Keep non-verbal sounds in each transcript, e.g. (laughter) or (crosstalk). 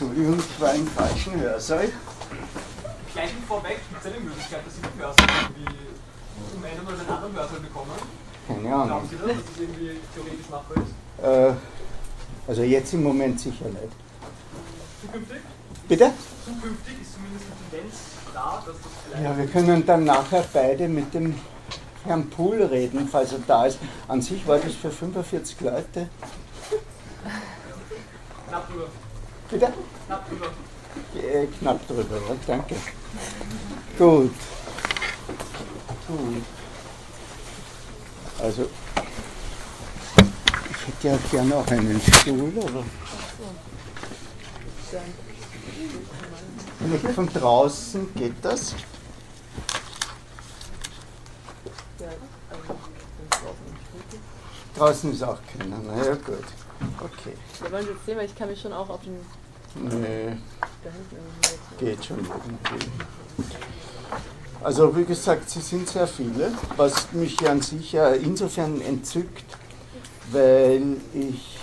Entschuldigung, ich war im falschen Hörsaal. Gleich vorweg, gibt es eine Möglichkeit, dass Sie den Hörsaal irgendwie zum einen oder den anderen Hörsaal bekommen? Keine Ahnung. Glauben Sie das, dass das irgendwie theoretisch machbar ist? Äh, also jetzt im Moment sicher nicht. Zukünftig? Bitte? Zukünftig ist zumindest die Tendenz da, dass das vielleicht. Ja, wir können dann nachher beide mit dem Herrn Pool reden, falls er da ist. An sich war das für 45 Leute. Knapp drüber. Bitte? Knapp drüber. Äh, knapp drüber, ja, danke. Gut. Gut. Also, ich hätte ja gerne auch einen Stuhl, aber. Vielleicht von draußen geht das? Draußen ist auch keiner, naja gut. Okay. Wir wollen jetzt sehen, weil ich kann mich schon auch auf den Nee, geht schon irgendwie. Also wie gesagt, sie sind sehr viele, was mich an sich ja insofern entzückt, weil ich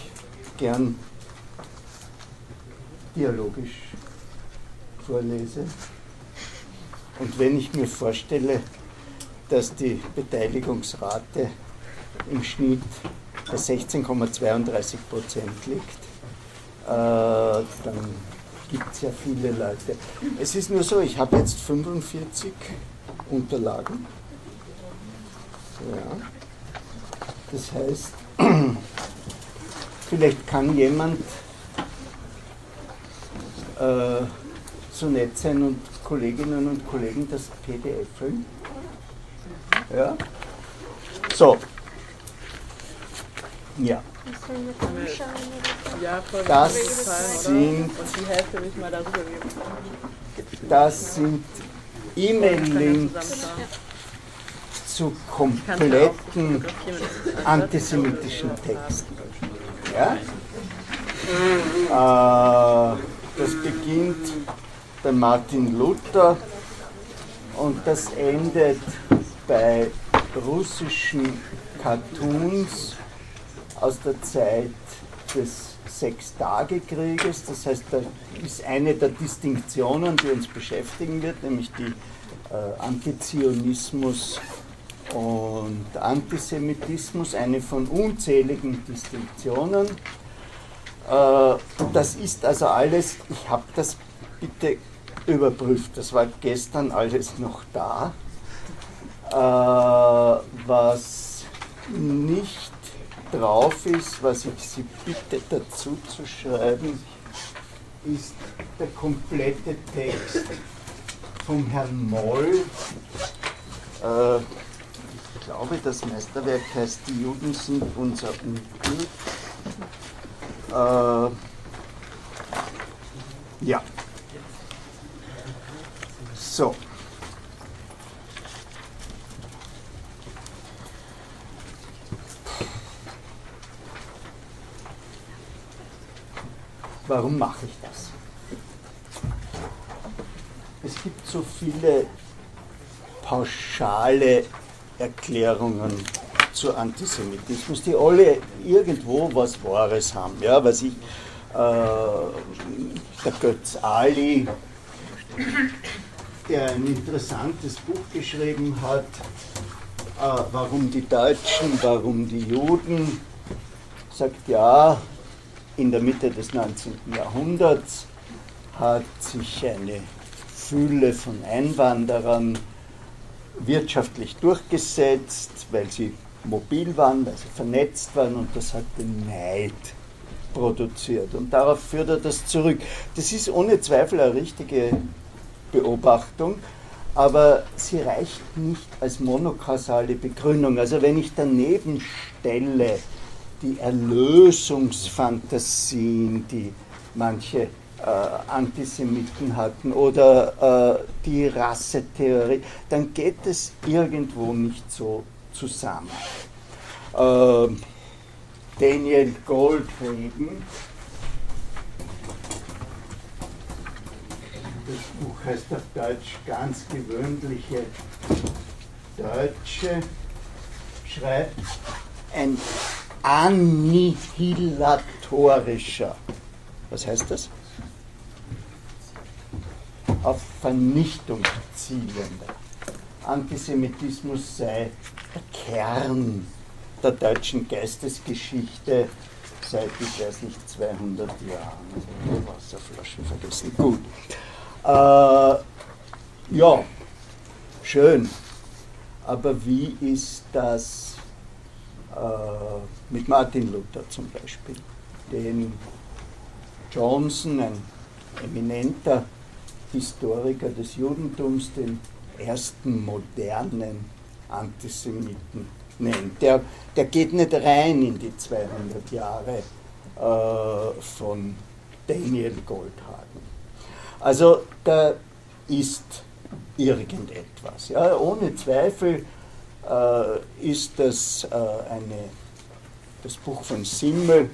gern dialogisch vorlese. Und wenn ich mir vorstelle, dass die Beteiligungsrate im Schnitt bei 16,32 Prozent liegt, dann gibt es ja viele Leute. Es ist nur so, ich habe jetzt 45 Unterlagen. Ja. Das heißt, (clears throat) vielleicht kann jemand äh, so nett sein und Kolleginnen und Kollegen das PDF füllen. Ja. So. Ja. Ja, Das sind-. Das sind E-Mail-Links zu kompletten antisemitischen Texten. Ja? Äh, das beginnt bei Martin Luther und das endet bei russischen Cartoons aus der Zeit des Sechstagekrieges. Das heißt, da ist eine der Distinktionen, die uns beschäftigen wird, nämlich die äh, Antizionismus und Antisemitismus, eine von unzähligen Distinktionen. Äh, das ist also alles, ich habe das bitte überprüft, das war gestern alles noch da. Äh, was nicht drauf ist, was ich Sie bitte dazu zu schreiben, ist der komplette Text vom Herrn Moll. Äh, ich glaube, das Meisterwerk heißt Die Juden sind unser Unglück. Äh, ja. So. Warum mache ich das? Es gibt so viele pauschale Erklärungen zu Antisemitismus, die alle irgendwo was Wahres haben. Ja, was ich, äh, der Götz Ali, der ein interessantes Buch geschrieben hat, äh, warum die Deutschen, warum die Juden, sagt ja, in der Mitte des 19. Jahrhunderts hat sich eine Fülle von Einwanderern wirtschaftlich durchgesetzt, weil sie mobil waren, weil sie vernetzt waren und das hat den Neid produziert. Und darauf führt er das zurück. Das ist ohne Zweifel eine richtige Beobachtung, aber sie reicht nicht als monokausale Begründung. Also wenn ich daneben stelle, die Erlösungsfantasien, die manche äh, Antisemiten hatten oder äh, die Rassetheorie, dann geht es irgendwo nicht so zusammen. Äh, Daniel Goldhagen, das Buch heißt auf Deutsch ganz gewöhnliche Deutsche, schreibt ein annihilatorischer. Was heißt das? auf Vernichtung zielender. Antisemitismus sei der Kern der deutschen Geistesgeschichte seit, ich weiß nicht, 200 Jahren. Also Wasserflaschen vergessen. Gut. Äh, ja, schön. Aber wie ist das mit Martin Luther zum Beispiel, den Johnson, ein eminenter Historiker des Judentums, den ersten modernen Antisemiten nennt. Der, der geht nicht rein in die 200 Jahre äh, von Daniel Goldhagen. Also da ist irgendetwas. Ja, ohne Zweifel äh, ist das äh, eine, das Buch von Simmel,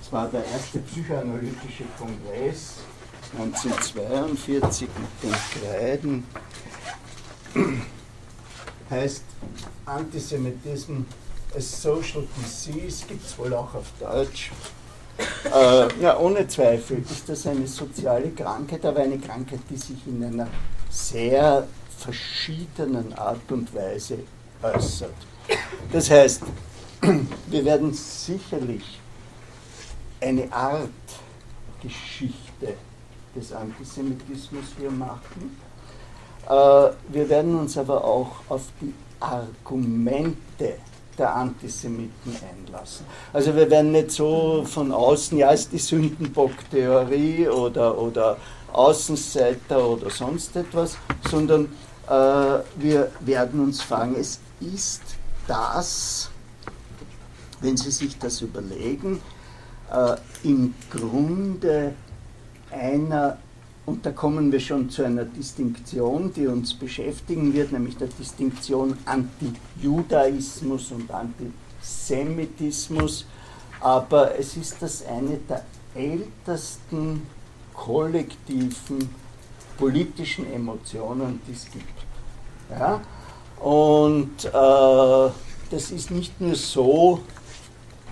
das war der erste psychoanalytische Kongress 1942 mit den Kreiden, heißt Antisemitism a Social Disease, gibt es wohl auch auf Deutsch. Äh, ja, ohne Zweifel ist das eine soziale Krankheit, aber eine Krankheit, die sich in einer sehr verschiedenen Art und Weise äußert. Das heißt, (clears throat) wir werden sicherlich eine Art Geschichte des Antisemitismus hier machen. Äh, wir werden uns aber auch auf die Argumente der Antisemiten einlassen. Also wir werden nicht so von außen, ja, ist die Sündenbock-Theorie oder, oder Außenseiter oder sonst etwas, sondern äh, wir werden uns fragen, es ist das, wenn Sie sich das überlegen, äh, im Grunde einer und da kommen wir schon zu einer Distinktion, die uns beschäftigen wird, nämlich der Distinktion Anti-Judaismus und Antisemitismus. Aber es ist das eine der ältesten kollektiven politischen Emotionen, die es gibt. Ja? Und äh, das ist nicht nur so,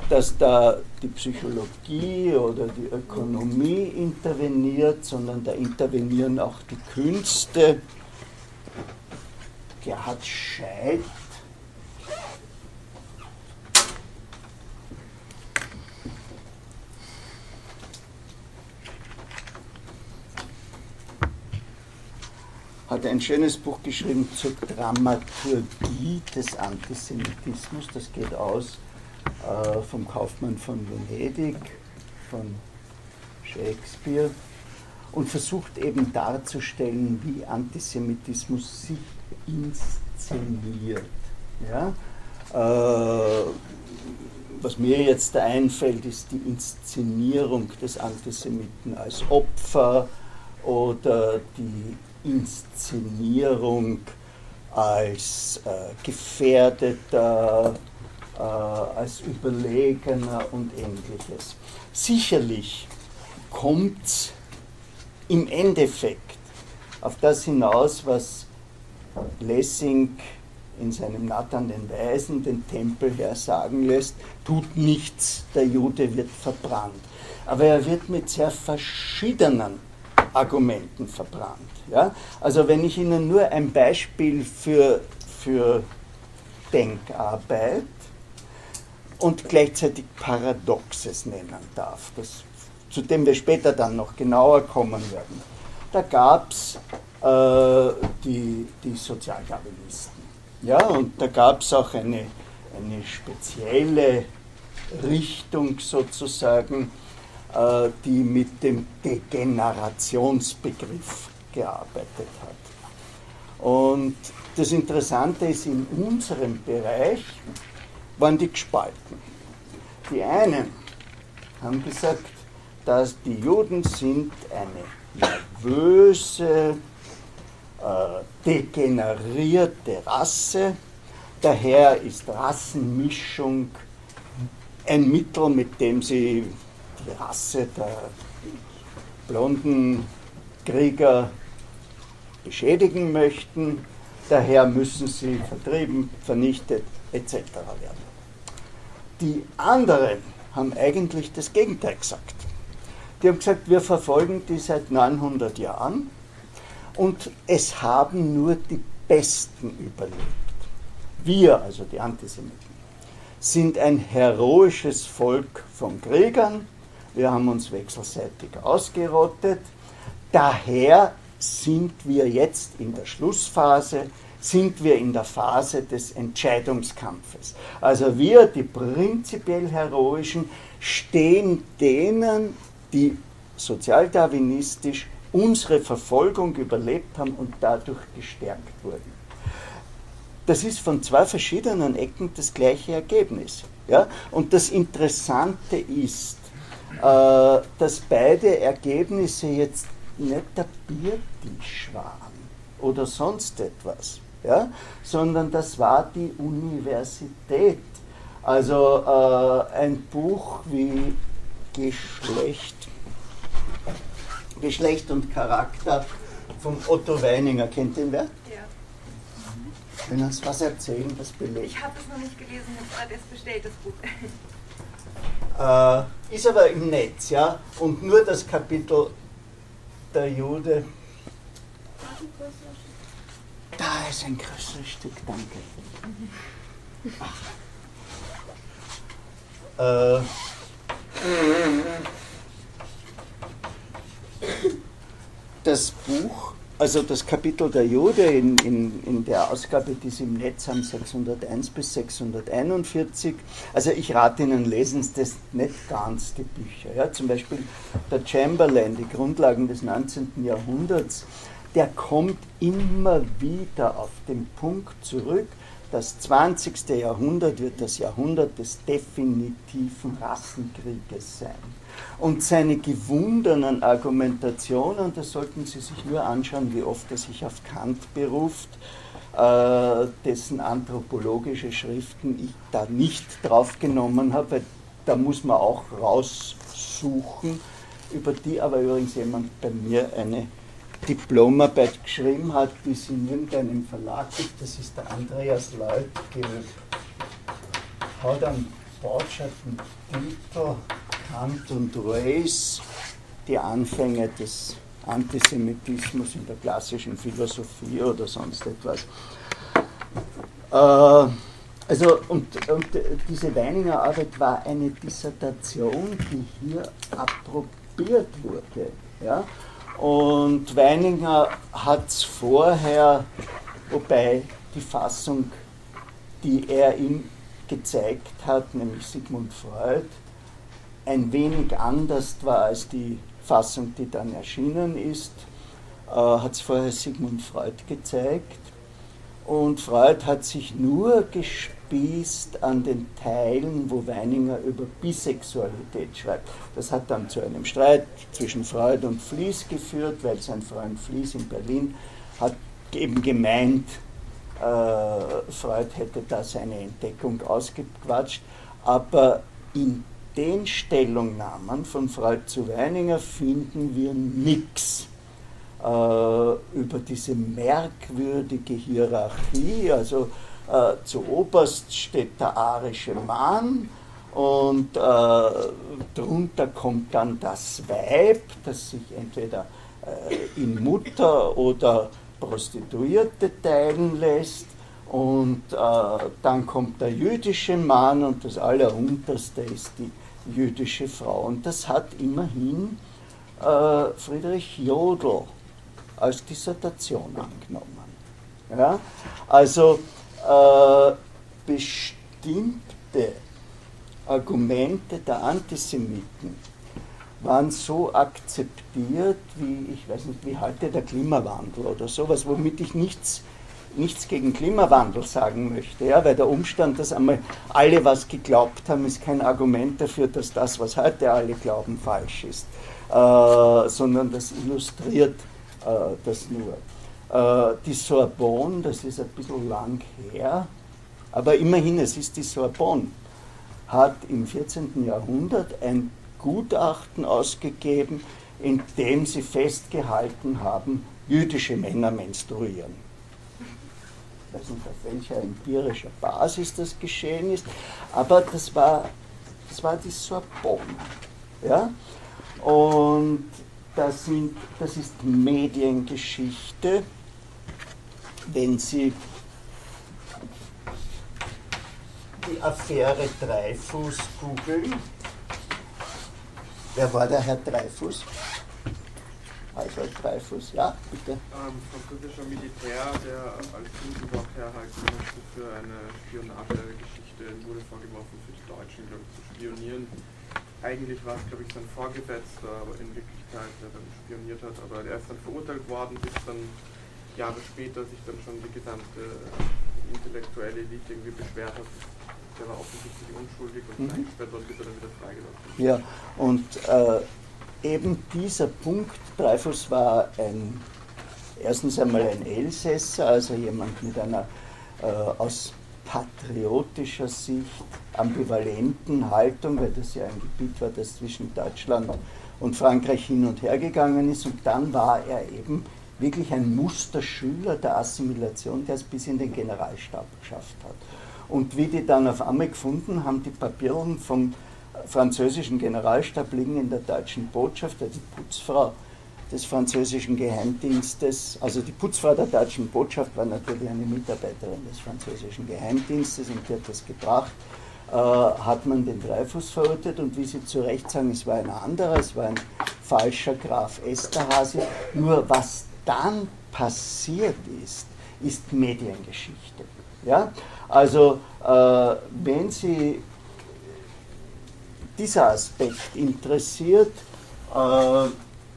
dass da die Psychologie oder die Ökonomie interveniert, sondern da intervenieren auch die Künste. Gerhard Scheid hat ein schönes Buch geschrieben zur Dramaturgie des Antisemitismus. Das geht aus äh, vom Kaufmann von Venedig, von Shakespeare und versucht eben darzustellen, wie Antisemitismus sich inszeniert. Ja? Äh, was mir jetzt einfällt, ist die Inszenierung des Antisemiten als Opfer oder die Inszenierung als äh, gefährdeter äh, als überlegener und ähnliches. Sicherlich kommt es im Endeffekt auf das hinaus, was Lessing in seinem Nathan den Weisen, den Tempelherr, sagen lässt, tut nichts, der Jude wird verbrannt. Aber er wird mit sehr verschiedenen Argumenten verbrannt. Ja? Also wenn ich Ihnen nur ein Beispiel für, für Denkarbeit und gleichzeitig Paradoxes nennen darf, das, zu dem wir später dann noch genauer kommen werden. Da gab es äh, die, die Sozialdarwinisten. Ja, und da gab es auch eine, eine spezielle Richtung sozusagen, äh, die mit dem Degenerationsbegriff gearbeitet hat. Und das Interessante ist, in unserem Bereich waren die gespalten. Die einen haben gesagt, dass die Juden sind eine nervöse, äh, degenerierte Rasse, daher ist Rassenmischung ein Mittel, mit dem sie die Rasse der blonden Krieger beschädigen möchten, daher müssen sie vertrieben, vernichtet etc. werden. Die anderen haben eigentlich das Gegenteil gesagt. Die haben gesagt, wir verfolgen die seit 900 Jahren und es haben nur die Besten überlebt. Wir, also die Antisemiten, sind ein heroisches Volk von Kriegern. Wir haben uns wechselseitig ausgerottet. Daher sind wir jetzt in der Schlussphase, sind wir in der Phase des Entscheidungskampfes. Also wir, die prinzipiell Heroischen, stehen denen, die sozialdarwinistisch unsere Verfolgung überlebt haben und dadurch gestärkt wurden. Das ist von zwei verschiedenen Ecken das gleiche Ergebnis. Ja? Und das Interessante ist, äh, dass beide Ergebnisse jetzt nicht der Biertisch waren oder sonst etwas, ja? sondern das war die Universität. Also äh, ein Buch wie Geschlecht, Geschlecht und Charakter von Otto Weininger, kennt den wer? Ja. Wenn uns was erzählen, was belegt. Ich habe es noch nicht gelesen, erst bestellt, das Buch. Äh, ist aber im Netz, ja, und nur das Kapitel Jude. Da ist ein größeres Stück, danke. Äh, das Buch, also das Kapitel der Jude in, in, in der Ausgabe, die Sie im Netz haben, 601 bis 641. Also ich rate Ihnen, lesen Sie das nicht ganz, die Bücher. Ja? Zum Beispiel der Chamberlain, die Grundlagen des 19. Jahrhunderts, der kommt immer wieder auf den Punkt zurück, das 20. Jahrhundert wird das Jahrhundert des definitiven Rassenkrieges sein. Und seine gewundenen Argumentationen, das sollten Sie sich nur anschauen, wie oft er sich auf Kant beruft, äh, dessen anthropologische Schriften ich da nicht draufgenommen habe, weil da muss man auch raussuchen, über die aber übrigens jemand bei mir eine Diplomarbeit geschrieben hat, die es in irgendeinem Verlag gibt. Das ist der Andreas Leutgeb. Hat einen Botschaften Titel Kant und Reuss, die Anfänge des Antisemitismus in der klassischen Philosophie oder sonst etwas. Äh, also, und, und diese Weininger Arbeit war eine Dissertation, die hier approbiert wurde. Ja? Und Weininger hat es vorher, wobei die Fassung, die er ihm gezeigt hat, nämlich Sigmund Freud, ein wenig anders war als die Fassung, die dann erschienen ist, äh, hat es vorher Sigmund Freud gezeigt. Und Freud hat sich nur gespießt an den Teilen, wo Weininger über Bisexualität schreibt. Das hat dann zu einem Streit zwischen Freud und Flies geführt, weil sein Freund Flies in Berlin hat eben gemeint, äh, Freud hätte da seine Entdeckung ausgequatscht. Aber in den Stellungnahmen von Freud zu Weininger finden wir nichts äh, über diese merkwürdige Hierarchie. Also äh, zu oberst steht der arische Mann und äh, drunter kommt dann das Weib, das sich entweder äh, in Mutter oder Prostituierte teilen lässt. Und äh, dann kommt der jüdische Mann und das Allerunterste ist die jüdische Frau. Und das hat immerhin äh, Friedrich Jodl als Dissertation angenommen. Ja? Also äh, bestimmte Argumente der Antisemiten waren so akzeptiert, wie, ich weiß nicht, wie halte der Klimawandel oder sowas, womit ich nichts nichts gegen Klimawandel sagen möchte, ja, weil der Umstand, dass einmal alle was geglaubt haben, ist kein Argument dafür, dass das, was heute alle glauben, falsch ist, äh, sondern das illustriert äh, das nur. Äh, die Sorbonne, das ist ein bisschen lang her, aber immerhin, es ist die Sorbonne, hat im 14. Jahrhundert ein Gutachten ausgegeben, in dem sie festgehalten haben, jüdische Männer menstruieren weiß nicht auf welcher empirischer Basis das geschehen ist, aber das war, das war die Sorbonne. Ja? Und das, sind, das ist Mediengeschichte. Wenn Sie die Affäre Dreifuß googeln, wer war der Herr Dreifuß? Alfred Dreifuß, ja, bitte. Ähm, französischer Militär, der als Jugendwach herhalten musste für eine Spionagegeschichte, wurde vorgeworfen, für die Deutschen, glaube ich, zu spionieren. Eigentlich war es, glaube ich, sein Vorgesetzter, aber in Wirklichkeit, der dann spioniert hat. Aber er ist dann verurteilt worden, bis dann Jahre später sich dann schon die gesamte intellektuelle Elite irgendwie beschwert hat. Der war offensichtlich unschuldig und Mhm. eingesperrt worden, bis er dann wieder freigelassen. Ja, und äh, eben dieser Punkt, Dreyfus war ein, erstens einmal ein Elsässer, also jemand mit einer äh, aus patriotischer Sicht ambivalenten Haltung, weil das ja ein Gebiet war, das zwischen Deutschland und Frankreich hin und her gegangen ist. Und dann war er eben wirklich ein Musterschüler der Assimilation, der es bis in den Generalstab geschafft hat. Und wie die dann auf einmal gefunden haben, die Papieren vom französischen Generalstab liegen in der deutschen Botschaft, also die Putzfrau des französischen Geheimdienstes, also die Putzfrau der deutschen Botschaft war natürlich eine Mitarbeiterin des französischen Geheimdienstes und die hat das gebracht, äh, hat man den Dreyfus verurteilt und wie Sie zu Recht sagen, es war ein anderer, es war ein falscher Graf Esterhazy. Nur was dann passiert ist, ist Mediengeschichte. Ja? Also äh, wenn Sie dieser Aspekt interessiert, äh,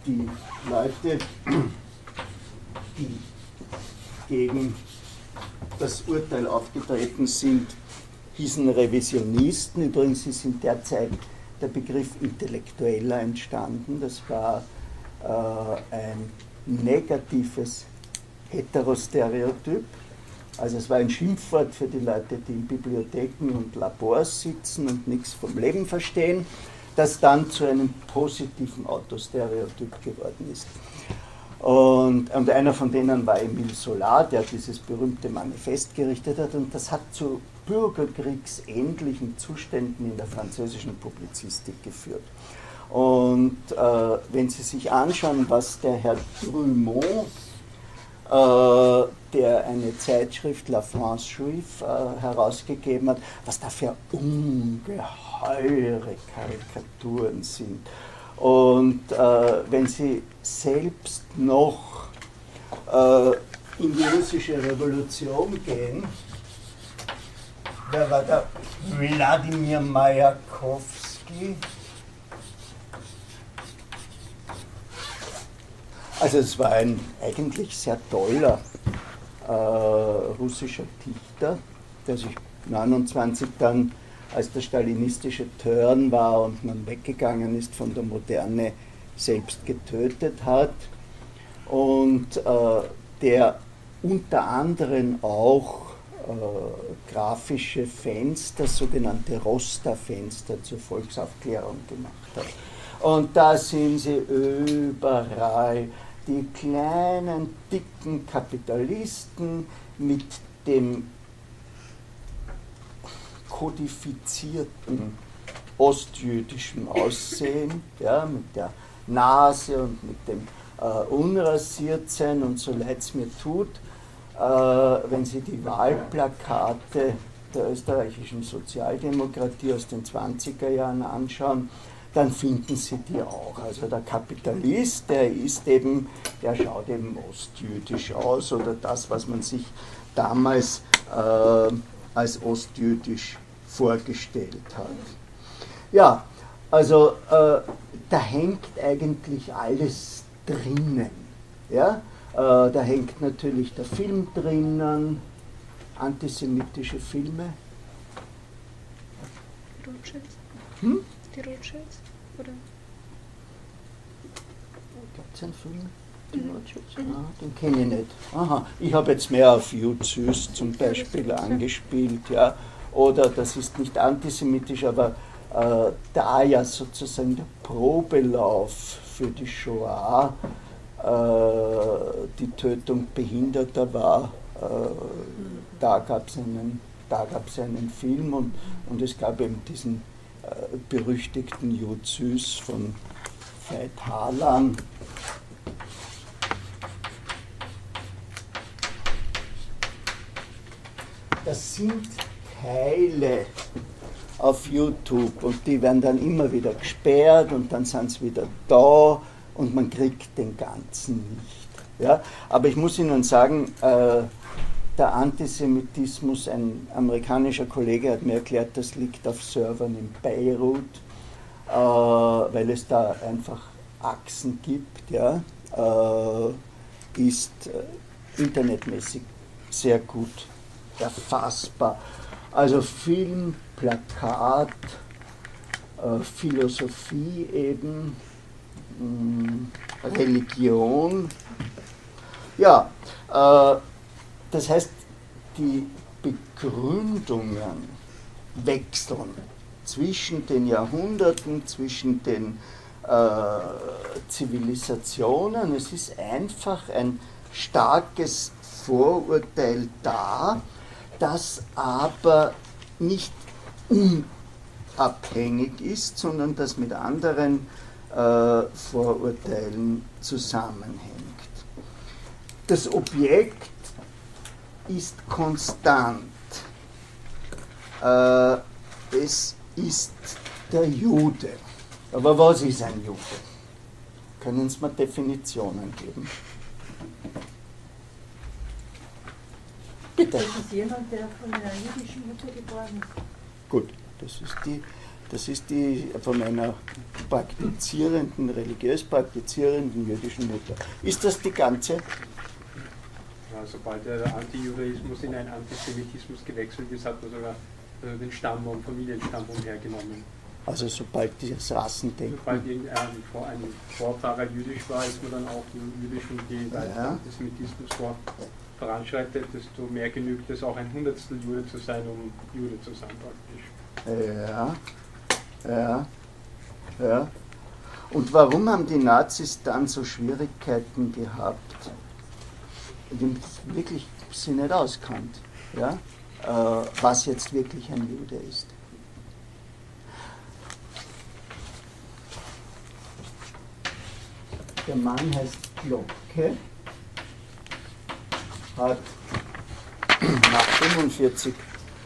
die Leute, die gegen das Urteil aufgetreten sind, hießen Revisionisten. Übrigens ist in der Zeit der Begriff Intellektueller entstanden. Das war äh, ein negatives Heterostereotyp. Also es war ein Schimpfwort für die Leute, die in Bibliotheken und Labors sitzen und nichts vom Leben verstehen, das dann zu einem positiven Autostereotyp geworden ist. Und, und einer von denen war Emile Solar, der dieses berühmte Manifest gerichtet hat, und das hat zu bürgerkriegsähnlichen Zuständen in der französischen Publizistik geführt. Und äh, wenn Sie sich anschauen, was der Herr Drummond der eine Zeitschrift La France Juive äh, herausgegeben hat, was da für ungeheure Karikaturen sind. Und äh, wenn Sie selbst noch äh, in die russische Revolution gehen, wer war da? Wladimir Majakowski. Also es war ein eigentlich sehr toller äh, russischer Dichter, der sich 29 dann als der stalinistische Turn war und man weggegangen ist von der Moderne, selbst getötet hat. Und äh, der unter anderem auch äh, grafische Fenster, sogenannte Roster-Fenster zur Volksaufklärung gemacht hat. Und da sind sie überall die kleinen, dicken Kapitalisten mit dem kodifizierten ostjüdischen Aussehen, ja, mit der Nase und mit dem äh, Unrasiertsein und so leid es mir tut, äh, wenn Sie die Wahlplakate der österreichischen Sozialdemokratie aus den 20er Jahren anschauen, dann finden Sie die auch. Also der Kapitalist, der ist eben, der schaut eben ostjüdisch aus oder das, was man sich damals äh, als ostjüdisch vorgestellt hat. Ja, also äh, da hängt eigentlich alles drinnen. Ja? Äh, da hängt natürlich der Film drinnen, antisemitische Filme. Hm? Die Rothschilds? Oder? Gibt es einen Film? Die Rothschilds? Ah, den kenne ich nicht. Aha, ich habe jetzt mehr auf Jud Süß zum Beispiel angespielt, ja. Oder das ist nicht antisemitisch, aber äh, da ja sozusagen der Probelauf für die Shoah äh, die Tötung Behinderter war, äh, da gab es einen, da gab's einen Film und, und es gab eben diesen berüchtigten Süß von Veit Harlan. Das sind Teile auf YouTube und die werden dann immer wieder gesperrt und dann sind sie wieder da und man kriegt den ganzen nicht. Ja? Aber ich muss Ihnen sagen, äh, der Antisemitismus, ein amerikanischer Kollege hat mir erklärt, das liegt auf Servern in Beirut, äh, weil es da einfach Achsen gibt, ja, äh, ist äh, internetmäßig sehr gut erfassbar. Also Film, Plakat, äh, Philosophie eben, mh, Religion. Ja, äh, das heißt, die Begründungen wechseln zwischen den Jahrhunderten, zwischen den äh, Zivilisationen. Es ist einfach ein starkes Vorurteil da, das aber nicht unabhängig ist, sondern das mit anderen äh, Vorurteilen zusammenhängt. Das Objekt ist konstant. Äh, es ist der Jude. Aber was ist ein Jude? Können Sie mir Definitionen geben? Bitte. Das ist jemand, der von einer jüdischen Mutter geboren ist. Gut, das ist die, das ist die von einer praktizierenden, religiös praktizierenden jüdischen Mutter. Ist das die ganze? Sobald der Antijudaismus in einen Antisemitismus gewechselt ist, hat man sogar äh, den Stammbaum, Familienstammbaum hergenommen. Also sobald dieses Rassendenken. Sobald irgendein Vor- ein Vorfahrer jüdisch war, ist man dann auch jüdisch und je weiter Ja. Antisemitismus vor voranschreitet, desto mehr genügt es auch ein Hundertstel Jude zu sein, um Jude zu sein praktisch. Ja, ja, ja. Und warum haben die Nazis dann so Schwierigkeiten gehabt, die wirklich sie nicht auskannt, ja? äh, was jetzt wirklich ein Jude ist? Der Mann heißt Glocke, hat nach 45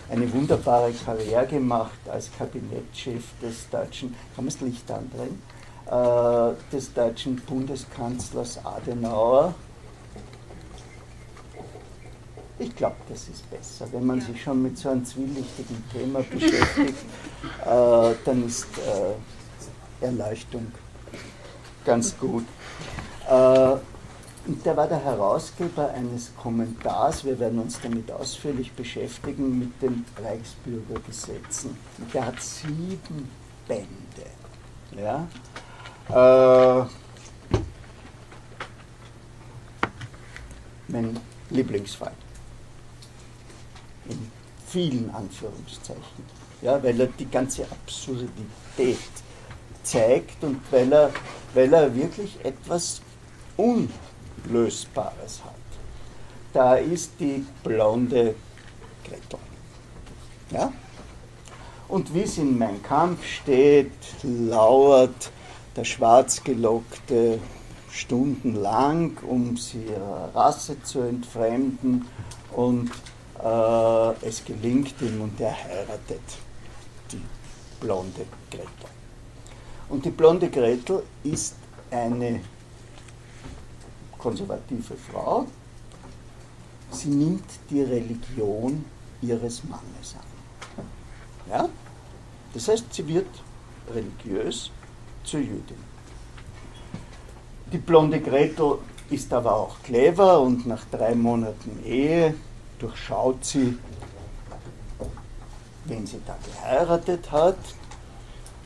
eine wunderbare Karriere gemacht als Kabinettschef des deutschen, kann man das Licht andrehen, äh, des deutschen Bundeskanzlers Adenauer. Ich glaube, das ist besser. Wenn man sich schon mit so einem zwielichtigen Thema (laughs) beschäftigt, äh, dann ist äh, Erleuchtung ganz gut. Äh, und der war der Herausgeber eines Kommentars, wir werden uns damit ausführlich beschäftigen, mit den Reichsbürgergesetzen. Und der hat sieben Bände. Ja? Äh, mein Lieblingsfall. In vielen Anführungszeichen. Ja, weil er die ganze Absurdität zeigt und weil er, weil er wirklich etwas Unlösbares hat. Da ist die blonde Gretel. Ja? Und wie es in Mein Kampf steht, lauert der Schwarzgelockte stundenlang, um sie ihrer Rasse zu entfremden und äh, es gelingt ihm und er heiratet die blonde Gretel. Und die blonde Gretel ist eine konservative Frau. Sie nimmt die Religion ihres Mannes an. Ja? Das heißt, sie wird religiös zur Jüdin. Die blonde Gretel ist aber auch clever und nach drei Monaten Ehe durchschaut sie, wen sie da geheiratet hat,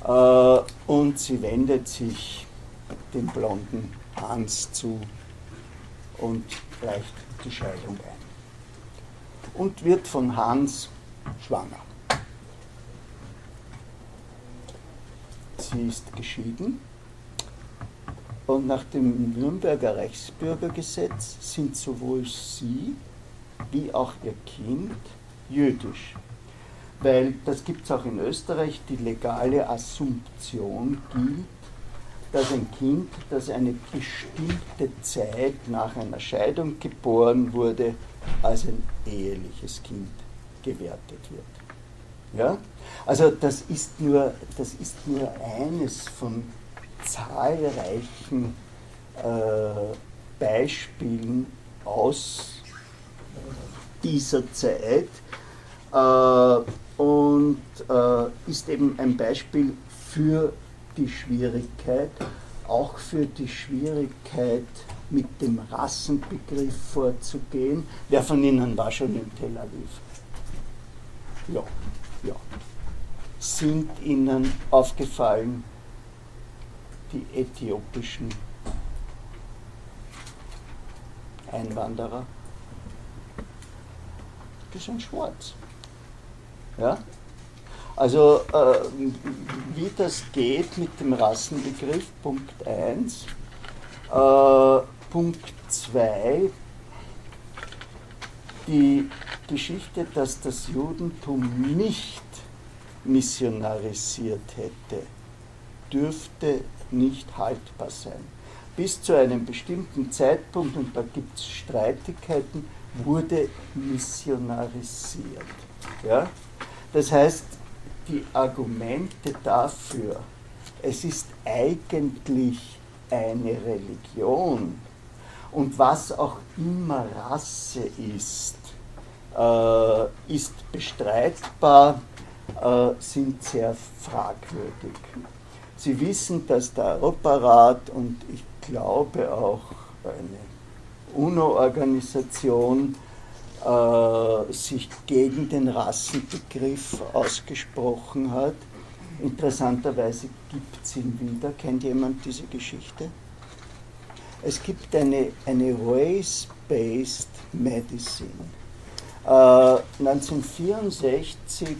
äh, und sie wendet sich dem blonden Hans zu und reicht die Scheidung ein. Und wird von Hans schwanger. Sie ist geschieden und nach dem Nürnberger Reichsbürgergesetz sind sowohl sie wie auch ihr Kind jüdisch. Weil das gibt es auch in Österreich, die legale Assumption gilt, dass ein Kind, das eine bestimmte Zeit nach einer Scheidung geboren wurde, als ein eheliches Kind gewertet wird. Ja? Also das ist, nur, das ist nur eines von zahlreichen äh, Beispielen aus dieser Zeit äh, und äh, ist eben ein Beispiel für die Schwierigkeit, auch für die Schwierigkeit, mit dem Rassenbegriff vorzugehen. Wer von Ihnen war schon in Tel Aviv? Ja, ja. Sind Ihnen aufgefallen die äthiopischen Einwanderer? Sind schwarz. Ja? Also äh, wie das geht mit dem Rassenbegriff, Punkt 1. Äh, Punkt 2, die Geschichte, dass das Judentum nicht missionarisiert hätte, dürfte nicht haltbar sein. Bis zu einem bestimmten Zeitpunkt, und da gibt es Streitigkeiten, wurde missionarisiert. Ja? Das heißt, die Argumente dafür, es ist eigentlich eine Religion und was auch immer Rasse ist, äh, ist bestreitbar, äh, sind sehr fragwürdig. Sie wissen, dass der Europarat und ich glaube auch eine UNO-Organisation äh, sich gegen den Rassenbegriff ausgesprochen hat. Interessanterweise gibt es ihn wieder. Kennt jemand diese Geschichte? Es gibt eine, eine Race-Based Medicine. Äh, 1964,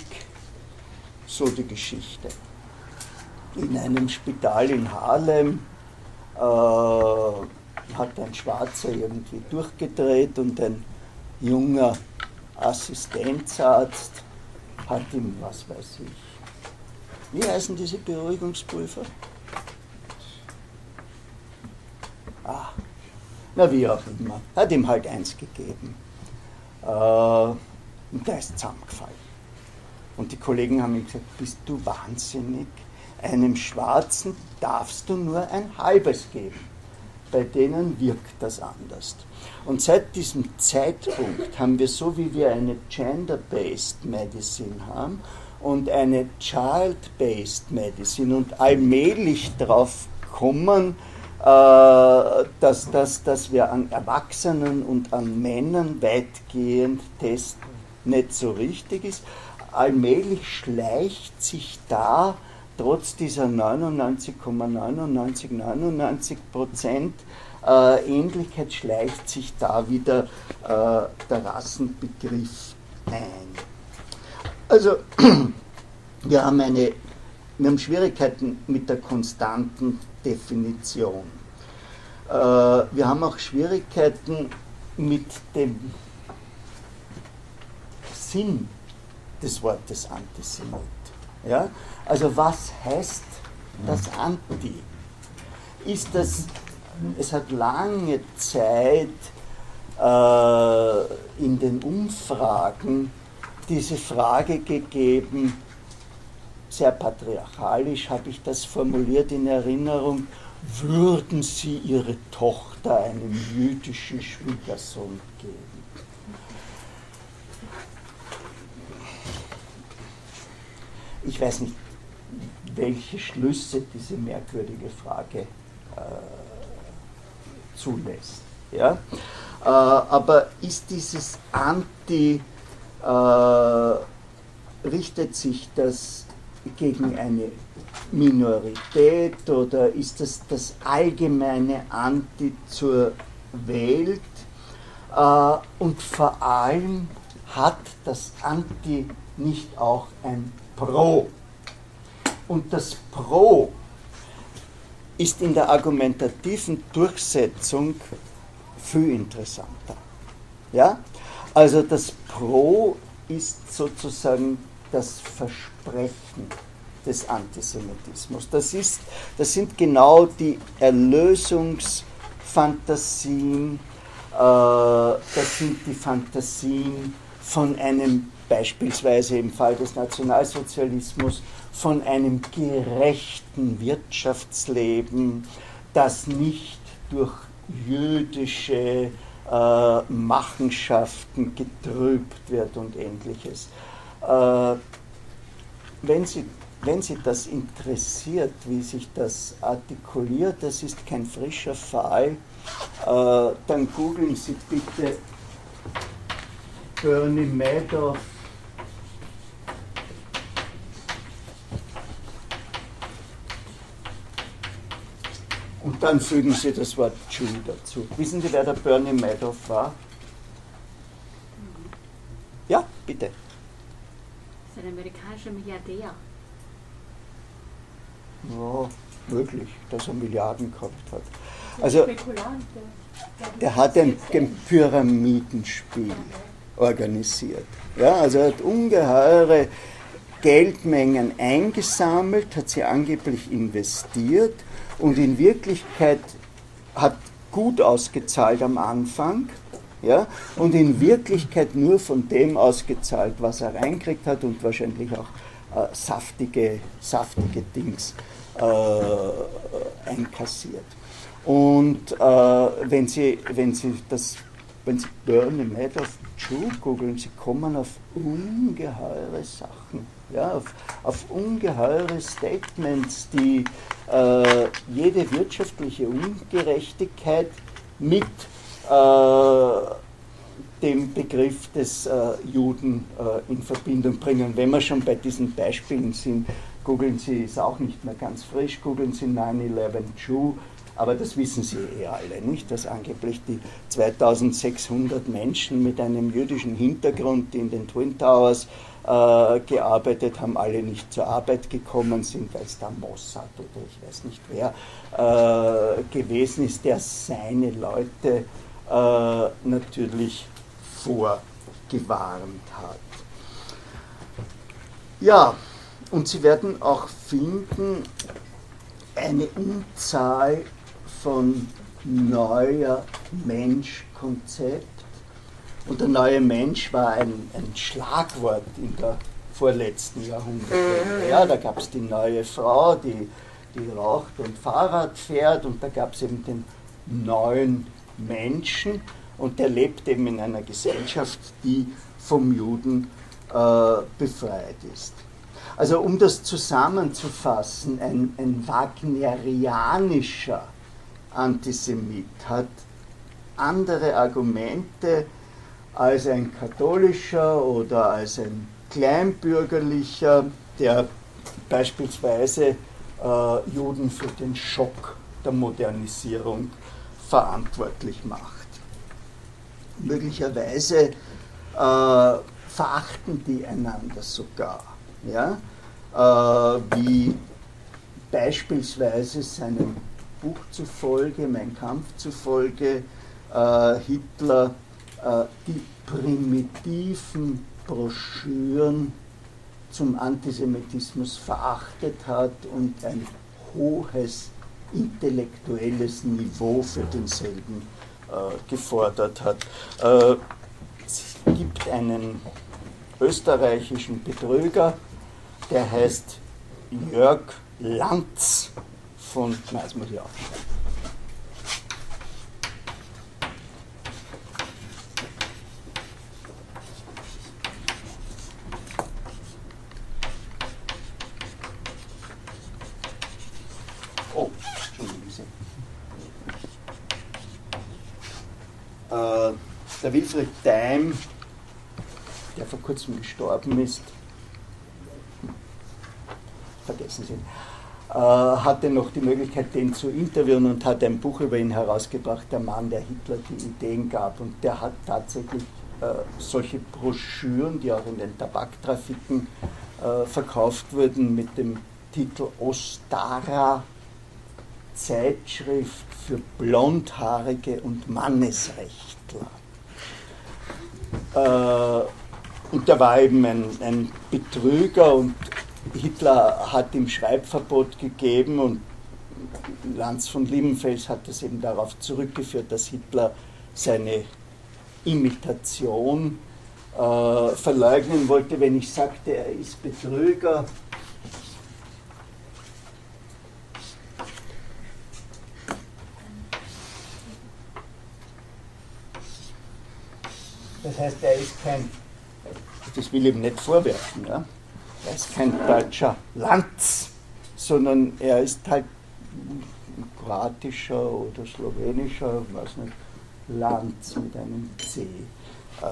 so die Geschichte. In einem Spital in Harlem äh, hat ein Schwarzer irgendwie durchgedreht und ein junger Assistenzarzt hat ihm, was weiß ich, wie heißen diese Beruhigungspulver? Ah, na wie auch immer, hat ihm halt eins gegeben. Äh, und der ist zusammengefallen. Und die Kollegen haben ihm gesagt, bist du wahnsinnig? Einem Schwarzen darfst du nur ein halbes geben. Bei denen wirkt das anders. Und seit diesem Zeitpunkt haben wir, so wie wir eine Gender-Based Medicine haben und eine Child-Based Medicine und allmählich darauf kommen, äh, dass, dass, dass wir an Erwachsenen und an Männern weitgehend testen, nicht so richtig ist. Allmählich schleicht sich da trotz dieser 99,9999 ,99 Prozent äh, Ähnlichkeit schleicht sich da wieder äh, der Rassenbegriff ein. Also, (clears throat) wir haben, eine, wir haben Schwierigkeiten mit der konstanten Definition. Äh, wir haben auch Schwierigkeiten mit dem Sinn des Wortes Antisemit. Ja? Also was heißt das Anti? Ist das es hat lange Zeit äh, in den Umfragen diese Frage gegeben, sehr patriarchalisch habe ich das formuliert in Erinnerung, würden Sie Ihre Tochter einem jüdischen Schwiegersohn geben? Ich weiß nicht, welche Schlüsse diese merkwürdige Frage äh, zulässt. Ja? Äh, aber ist dieses Anti, äh, richtet sich das gegen eine Minorität oder ist das das allgemeine Anti zur Welt? Äh, und vor allem hat das Anti nicht auch ein Pro. Und das Pro ist in der argumentativen Durchsetzung viel interessanter. Ja? Also das Pro ist sozusagen das Versprechen. des Antisemitismus. Das, ist, das sind genau die Erlösungsfantasien, äh, das sind die Fantasien von einem beispielsweise im Fall des Nationalsozialismus von einem gerechten Wirtschaftsleben, das nicht durch jüdische äh, Machenschaften getrübt wird und ähnliches. Äh, wenn, Sie, wenn Sie das interessiert, wie sich das artikuliert, das ist kein frischer Fall, äh, dann googeln Sie bitte Bernie Madoff Und dann fügen Sie das Wort Jew dazu. Wissen Sie, wer der Bernie Madoff war? Ja, bitte. Das ist ein amerikanischer Milliardär. Ja, möglich, dass er Milliarden gehabt hat. Also, er hat ein Pyramidenspiel organisiert. Ja, also er hat ungeheure Geldmengen eingesammelt, hat sie angeblich investiert und in Wirklichkeit hat gut ausgezahlt am Anfang ja, und in Wirklichkeit nur von dem ausgezahlt, was er reinkriegt hat und wahrscheinlich auch äh, saftige, saftige Dings äh, einkassiert. Und äh, wenn, Sie, wenn Sie das wenn Sie Bernie Madoff Jew googeln, Sie kommen auf ungeheure Sachen, ja, auf, auf ungeheure Statements, die äh, jede wirtschaftliche Ungerechtigkeit mit äh, dem Begriff des äh, Juden äh, in Verbindung bringen. Wenn wir schon bei diesen Beispielen sind, googeln Sie, ist auch nicht mehr ganz frisch, googeln Sie 9-11 Jew, aber das wissen Sie eh alle, nicht? Dass angeblich die 2600 Menschen mit einem jüdischen Hintergrund, die in den Twin Towers äh, gearbeitet haben, alle nicht zur Arbeit gekommen sind, weil es da Mossad oder ich weiß nicht wer äh, gewesen ist, der seine Leute äh, natürlich vorgewarnt hat. Ja, und Sie werden auch finden, eine Unzahl von neuer Mensch-Konzept. Und der neue Mensch war ein, ein Schlagwort in der vorletzten Jahrhundertwende. Ja, da gab es die neue Frau, die, die raucht und Fahrrad fährt und da gab es eben den neuen Menschen und der lebt eben in einer Gesellschaft, die vom Juden äh, befreit ist. Also um das zusammenzufassen, ein, ein wagnerianischer Antisemit hat andere Argumente als ein katholischer oder als ein kleinbürgerlicher, der beispielsweise äh, Juden für den Schock der Modernisierung verantwortlich macht. Möglicherweise äh, verachten die einander sogar, ja? Äh, wie beispielsweise seinem Buch zufolge, Mein Kampf zufolge, äh, Hitler äh, die primitiven Broschüren zum Antisemitismus verachtet hat und ein hohes intellektuelles Niveau für denselben äh, gefordert hat. Äh, es gibt einen österreichischen Betrüger, der heißt Jörg Lanz von, nein, das muss ich der Wilfried Daim, der vor kurzem gestorben ist, vergessen Sie ihn, hatte noch die Möglichkeit, den zu interviewen und hat ein Buch über ihn herausgebracht, der Mann, der Hitler die Ideen gab. Und der hat tatsächlich äh, solche Broschüren, die auch in den Tabaktrafiken äh, verkauft wurden, mit dem Titel Ostara Zeitschrift für Blondhaarige und Mannesrechtler. Äh, und der war eben ein, ein Betrüger und Hitler hat ihm Schreibverbot gegeben und Lanz von Liebenfels hat es eben darauf zurückgeführt, dass Hitler seine Imitation äh, verleugnen wollte, wenn ich sagte, er ist Betrüger. Das heißt, er ist kein, das will ich ihm nicht vorwerfen, ja? Er ist kein deutscher Lanz, sondern er ist halt kroatischer oder slowenischer, weiß nicht, Lanz mit einem C äh,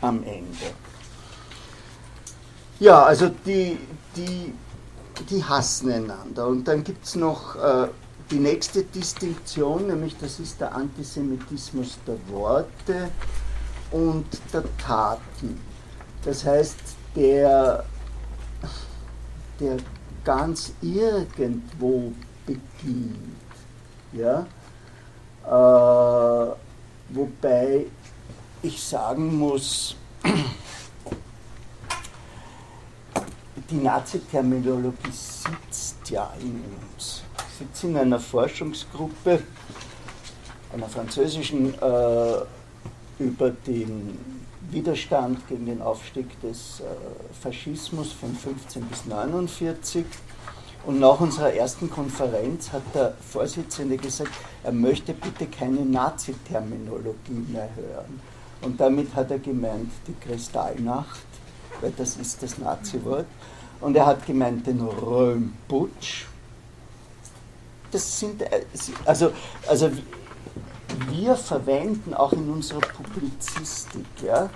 am Ende. Ja, also die, die, die hassen einander. Und dann gibt es noch äh, die nächste Distinktion, nämlich das ist der Antisemitismus der Worte und der Taten. Das heißt, der, der ganz irgendwo beginnt. Ja? Äh, wobei ich sagen muss, die Nazi-Terminologie sitzt ja in uns. Ich sitze in einer Forschungsgruppe, einer französischen, äh, über den Widerstand gegen den Aufstieg des äh, Faschismus von 15 bis 49 und nach unserer ersten Konferenz hat der Vorsitzende gesagt, er möchte bitte keine Nazi-Terminologie mehr hören. Und damit hat er gemeint die Kristallnacht, weil das ist das Nazi-Wort. Und er hat gemeint den Römputsch. Das sind, äh, also, also wir verwenden auch in unserer Publizistik ja,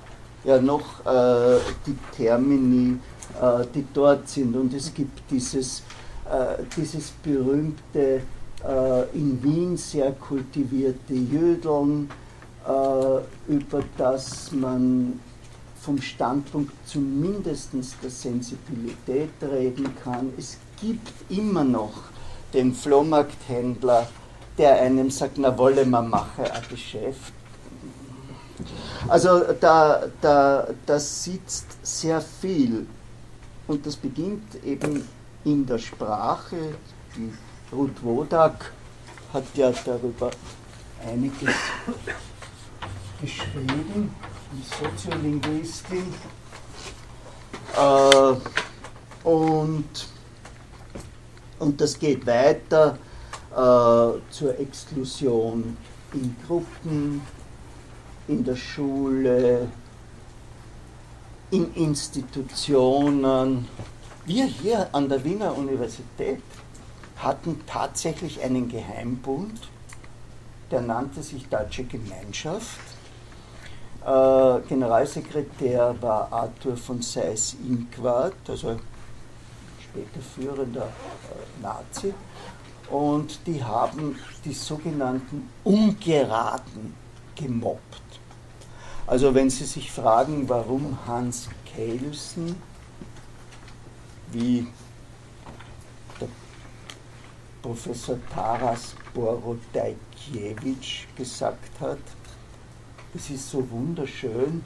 ja noch äh, die Termini, äh, die dort sind. Und es gibt dieses äh, dieses berühmte äh, in Wien sehr kultivierte Jödeln, äh, über das man vom Standpunkt zumindest der Sensibilität reden kann. Es gibt immer noch den Flohmarkthändler, der einem sagt, na wolle man machen ein Geschäft. Also da, da, da sitzt sehr viel und das beginnt eben in der Sprache. Die Ruth Wodak hat ja darüber einiges geschrieben, die Soziolinguistin. Äh, und, und das geht weiter zur Exklusion in Gruppen, in der Schule, in Institutionen, wir hier an der Wiener Universität hatten tatsächlich einen Geheimbund, der nannte sich Deutsche Gemeinschaft. Äh, Generalsekretär war Arthur von Seyß-Inquart, also später führender äh, Nazi. Und die haben die sogenannten Ungeraden gemobbt. Also wenn Sie sich fragen, warum Hans Kelsen wie der Professor Taras Borodajkiewicz gesagt hat, es ist so wunderschön,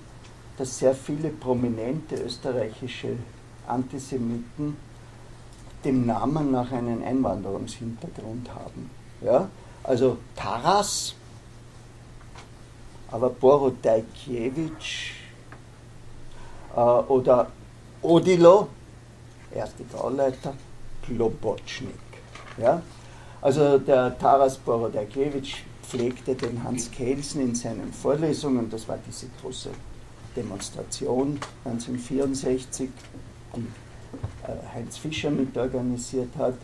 dass sehr viele prominente österreichische Antisemiten dem Namen nach einen Einwanderungshintergrund haben. Ja? Also Taras, aber Borodajkiewicz äh, oder Odilo, erste Gauleiter, Klobotschnik. Ja? Also der Taras Borodajkiewicz pflegte den Hans Kelsen in seinen Vorlesungen, das war diese große Demonstration 1964, die Heinz Fischer mitorganisiert hat,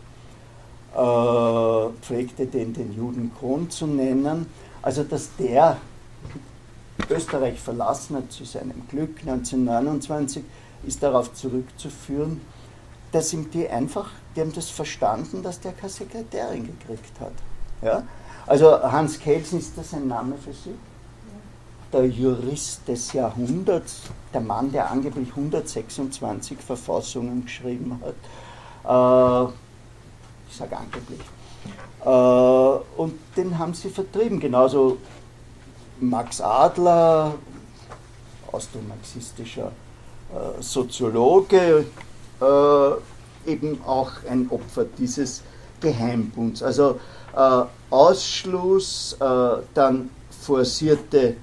äh, pflegte den den Juden Kron zu nennen. Also dass der Österreich verlassen hat zu seinem Glück 1929, ist darauf zurückzuführen, da sind die einfach, die haben das verstanden, dass der keine Sekretärin gekriegt hat. Ja? Also Hans Kelsen, ist das ein Name für Sie? Der Jurist des Jahrhunderts, der Mann, der angeblich 126 Verfassungen geschrieben hat. Äh, ich sage angeblich. Äh, und den haben sie vertrieben. Genauso Max Adler, austromarxistischer äh, Soziologe, äh, eben auch ein Opfer dieses Geheimbunds. Also äh, Ausschluss, äh, dann forcierte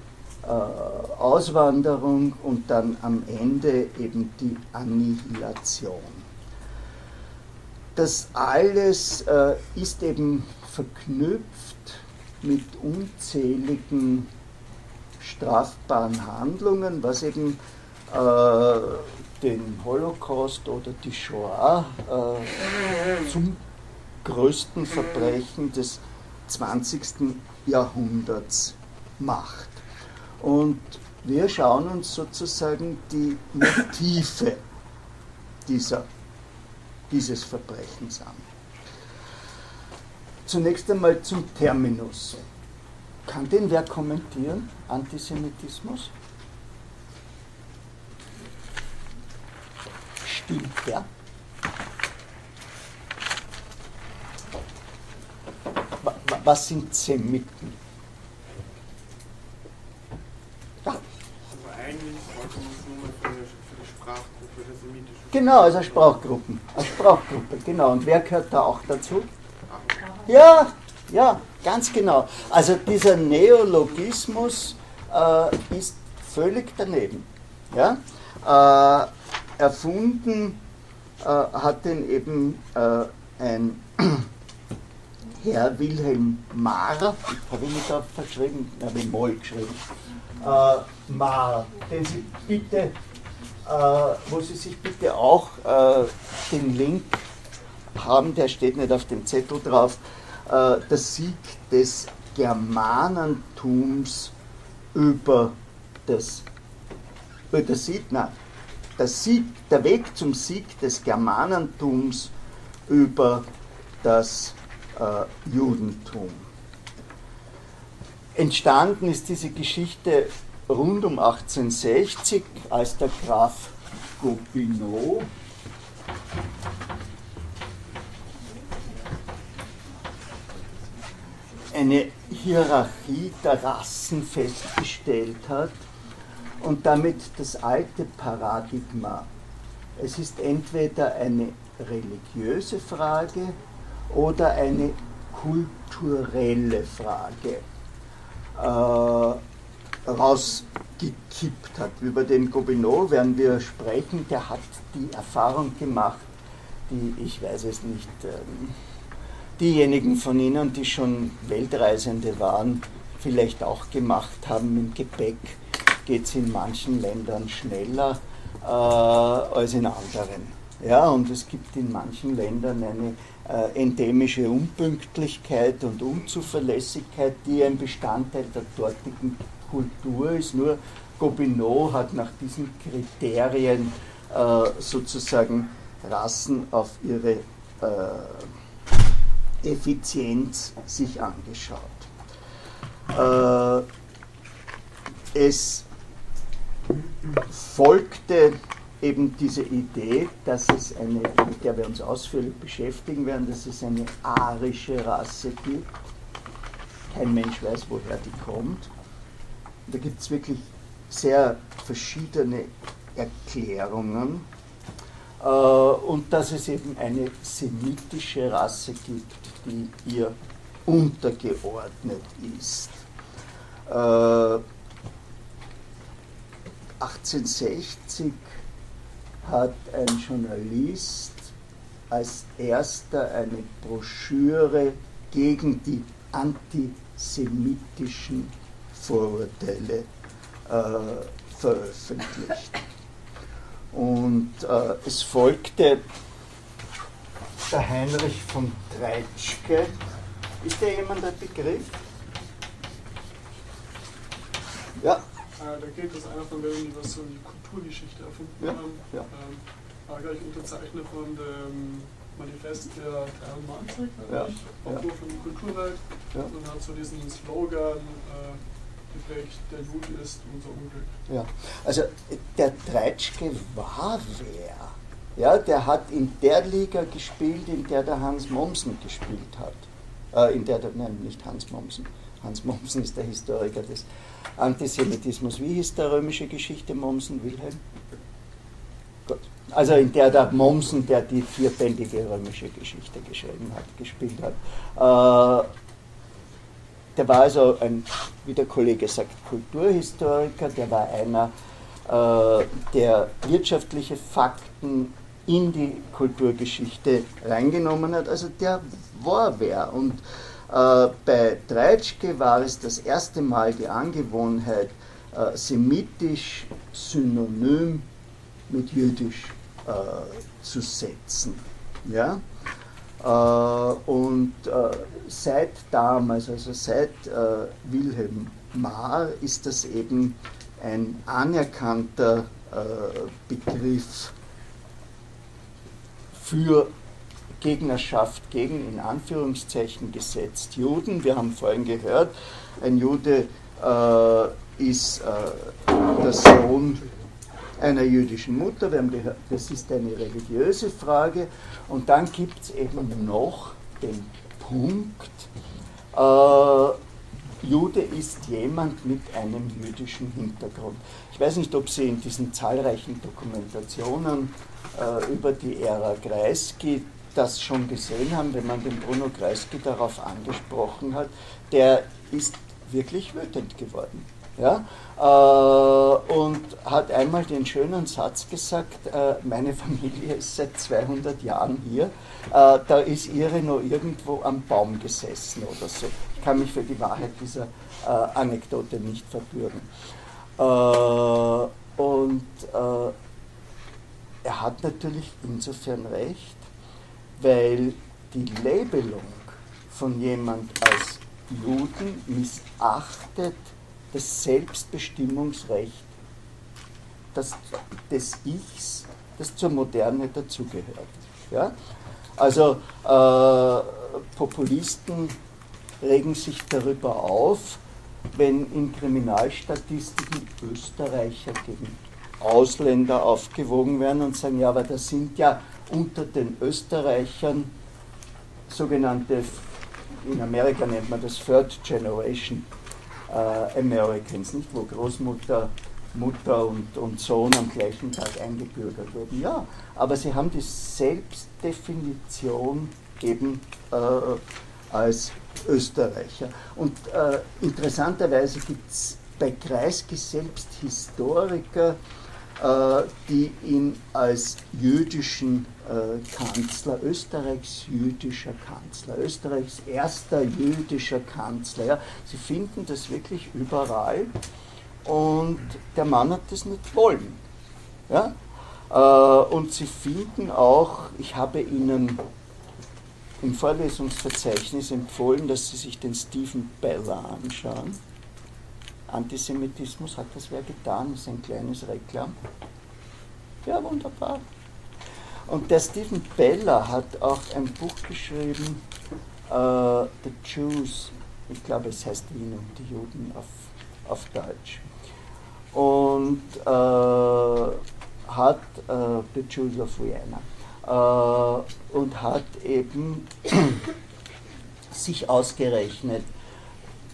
Auswanderung und dann am Ende eben die Annihilation. Das alles äh, ist eben verknüpft mit unzähligen strafbaren Handlungen, was eben äh, den Holocaust oder die Shoah äh, zum größten Verbrechen des 20. Jahrhunderts macht. Und wir schauen uns sozusagen die Motive dieser, dieses Verbrechens an. Zunächst einmal zum Terminus. Kann den wer kommentieren? Antisemitismus? Stimmt der? Was sind Semiten? Ja. Also eigentlich wollte man es nur mal für, für die Sprachgruppe der semitischen. Genau, also Sprachgruppen. Als Sprachgruppe, genau. Und wer gehört da auch dazu? Ja, ja, ganz genau. Also dieser Neologismus äh, ist völlig daneben. Ja? Äh, erfunden äh, hat den eben äh, ein (clears throat) Herr Wilhelm Marr, habe ich nicht da verschrieben, habe ich mal geschrieben, äh, Marr, den Sie bitte, wo Sie sich bitte auch äh, den Link haben, der steht nicht auf dem Zettel drauf, äh, der Sieg des Germanentums über das, über das Sieg, nein, der, Sieg, der Weg zum Sieg des Germanentums über das äh, Judentum. Entstanden ist diese Geschichte rund um 1860, als der Graf Gobineau eine Hierarchie der Rassen festgestellt hat und damit das alte Paradigma. Es ist entweder eine religiöse Frage oder eine kulturelle Frage äh, rausgekippt hat. Über den Gobineau werden wir sprechen, der hat die Erfahrung gemacht, die, ich weiß es nicht, ähm, diejenigen von Ihnen, die schon Weltreisende waren, vielleicht auch gemacht haben im Gepäck, geht es in manchen Ländern schneller äh, als in anderen. Ja, und es gibt in manchen Ländern eine äh, endemische Unpünktlichkeit und Unzuverlässigkeit, die ein Bestandteil der dortigen Kultur ist. Nur Gobineau hat nach diesen Kriterien äh, sozusagen Rassen auf ihre äh, Effizienz sich angeschaut. Äh, es folgte eben diese Idee, dass es eine, mit der wir uns ausführlich beschäftigen werden, dass es eine arische Rasse gibt. Kein Mensch weiß, woher die kommt. Da gibt es wirklich sehr verschiedene Erklärungen. Äh, und dass es eben eine semitische Rasse gibt, die ihr untergeordnet ist. 1860 hat ein Journalist als erster eine Broschüre gegen die antisemitischen Vorurteile äh, veröffentlicht. Und äh, es folgte der Heinrich von Treitschke. Ist der jemand ein Begriff? Ja. Äh, da geht es einer von denen, die was so die Kulturgeschichte erfunden Ja, haben. ja. Ähm, war gleich Unterzeichner von dem Manifest der 93, Ja, glaube ich, ja. Aufruf von Kulturwelt. Ja. Und hat so diesen Slogan äh, geprägt, der Jude ist unser Unglück. Ja, also der Treitschke war wer? Ja, der hat in der Liga gespielt, in der der Hans Mommsen gespielt hat. Äh, in der, der, nein, nicht Hans Mommsen. Hans Mommsen ist der Historiker des Antisemitismus. Wie hieß der römische Geschichte Mommsen, Wilhelm? Gut. Also in der der Mommsen, der die vierbändige römische Geschichte geschrieben hat, gespielt hat. Äh, der war also ein, wie der Kollege sagt, Kulturhistoriker, der war einer, äh, der wirtschaftliche Fakten in die Kulturgeschichte reingenommen hat. Also der war wer. Und äh, bei Treitschke war es das erste Mal die Angewohnheit, äh, semitisch synonym mit jüdisch äh, zu setzen. Ja? Äh, und äh, seit damals, also seit äh, Wilhelm Maar, ist das eben ein anerkannter Begriff für Gegnerschaft gegen, in Anführungszeichen gesetzt, Juden. Wir haben vorhin gehört, ein Jude äh, ist äh, der Sohn einer jüdischen Mutter. Wir haben gehört, das ist eine religiöse Frage. Und dann gibt es eben noch den Punkt, äh, Jude ist jemand mit einem jüdischen Hintergrund. Ich weiß nicht, ob Sie in diesen zahlreichen Dokumentationen äh, über die Ära Kreisky das schon gesehen haben, wenn man den Bruno Kreisky darauf angesprochen hat. Der ist wirklich wütend geworden. Ja? Äh, und hat einmal den schönen Satz gesagt, äh, meine Familie ist seit 200 Jahren hier, äh, da ist ihre noch irgendwo am Baum gesessen oder so. Ich kann mich für die Wahrheit dieser äh, Anekdote nicht verbürgen. Äh, und äh, er hat natürlich insofern recht, weil die Labelung von jemand als Juden missachtet das Selbstbestimmungsrecht das, des Ichs, das zur Moderne dazugehört. Ja? Also äh, Populisten regen sich darüber auf, wenn in Kriminalstatistiken Österreicher gegen Ausländer aufgewogen werden und sagen, ja, aber das sind ja unter den Österreichern sogenannte, in Amerika nennt man das Third Generation äh, Americans, nicht, wo Großmutter, Mutter und, und Sohn am gleichen Tag eingebürgert wurden. Ja, aber sie haben die Selbstdefinition eben äh, als Österreicher. Und äh, interessanterweise gibt es bei Kreisky selbst Historiker, die ihn als jüdischen äh, Kanzler, Österreichs jüdischer Kanzler, Österreichs erster jüdischer Kanzler. Ja. Sie finden das wirklich überall und der Mann hat das nicht wollen. Ja. Äh, und Sie finden auch, ich habe Ihnen im Vorlesungsverzeichnis empfohlen, dass Sie sich den Stephen Beller anschauen. Antisemitismus hat das wer getan, ist ein kleines Reklam. Ja, wunderbar. Und der Stephen Beller hat auch ein Buch geschrieben, uh, The Jews, ich glaube es heißt Wien und die Juden auf, auf Deutsch. Und uh, hat uh, The Jews of Vienna und hat eben sich ausgerechnet,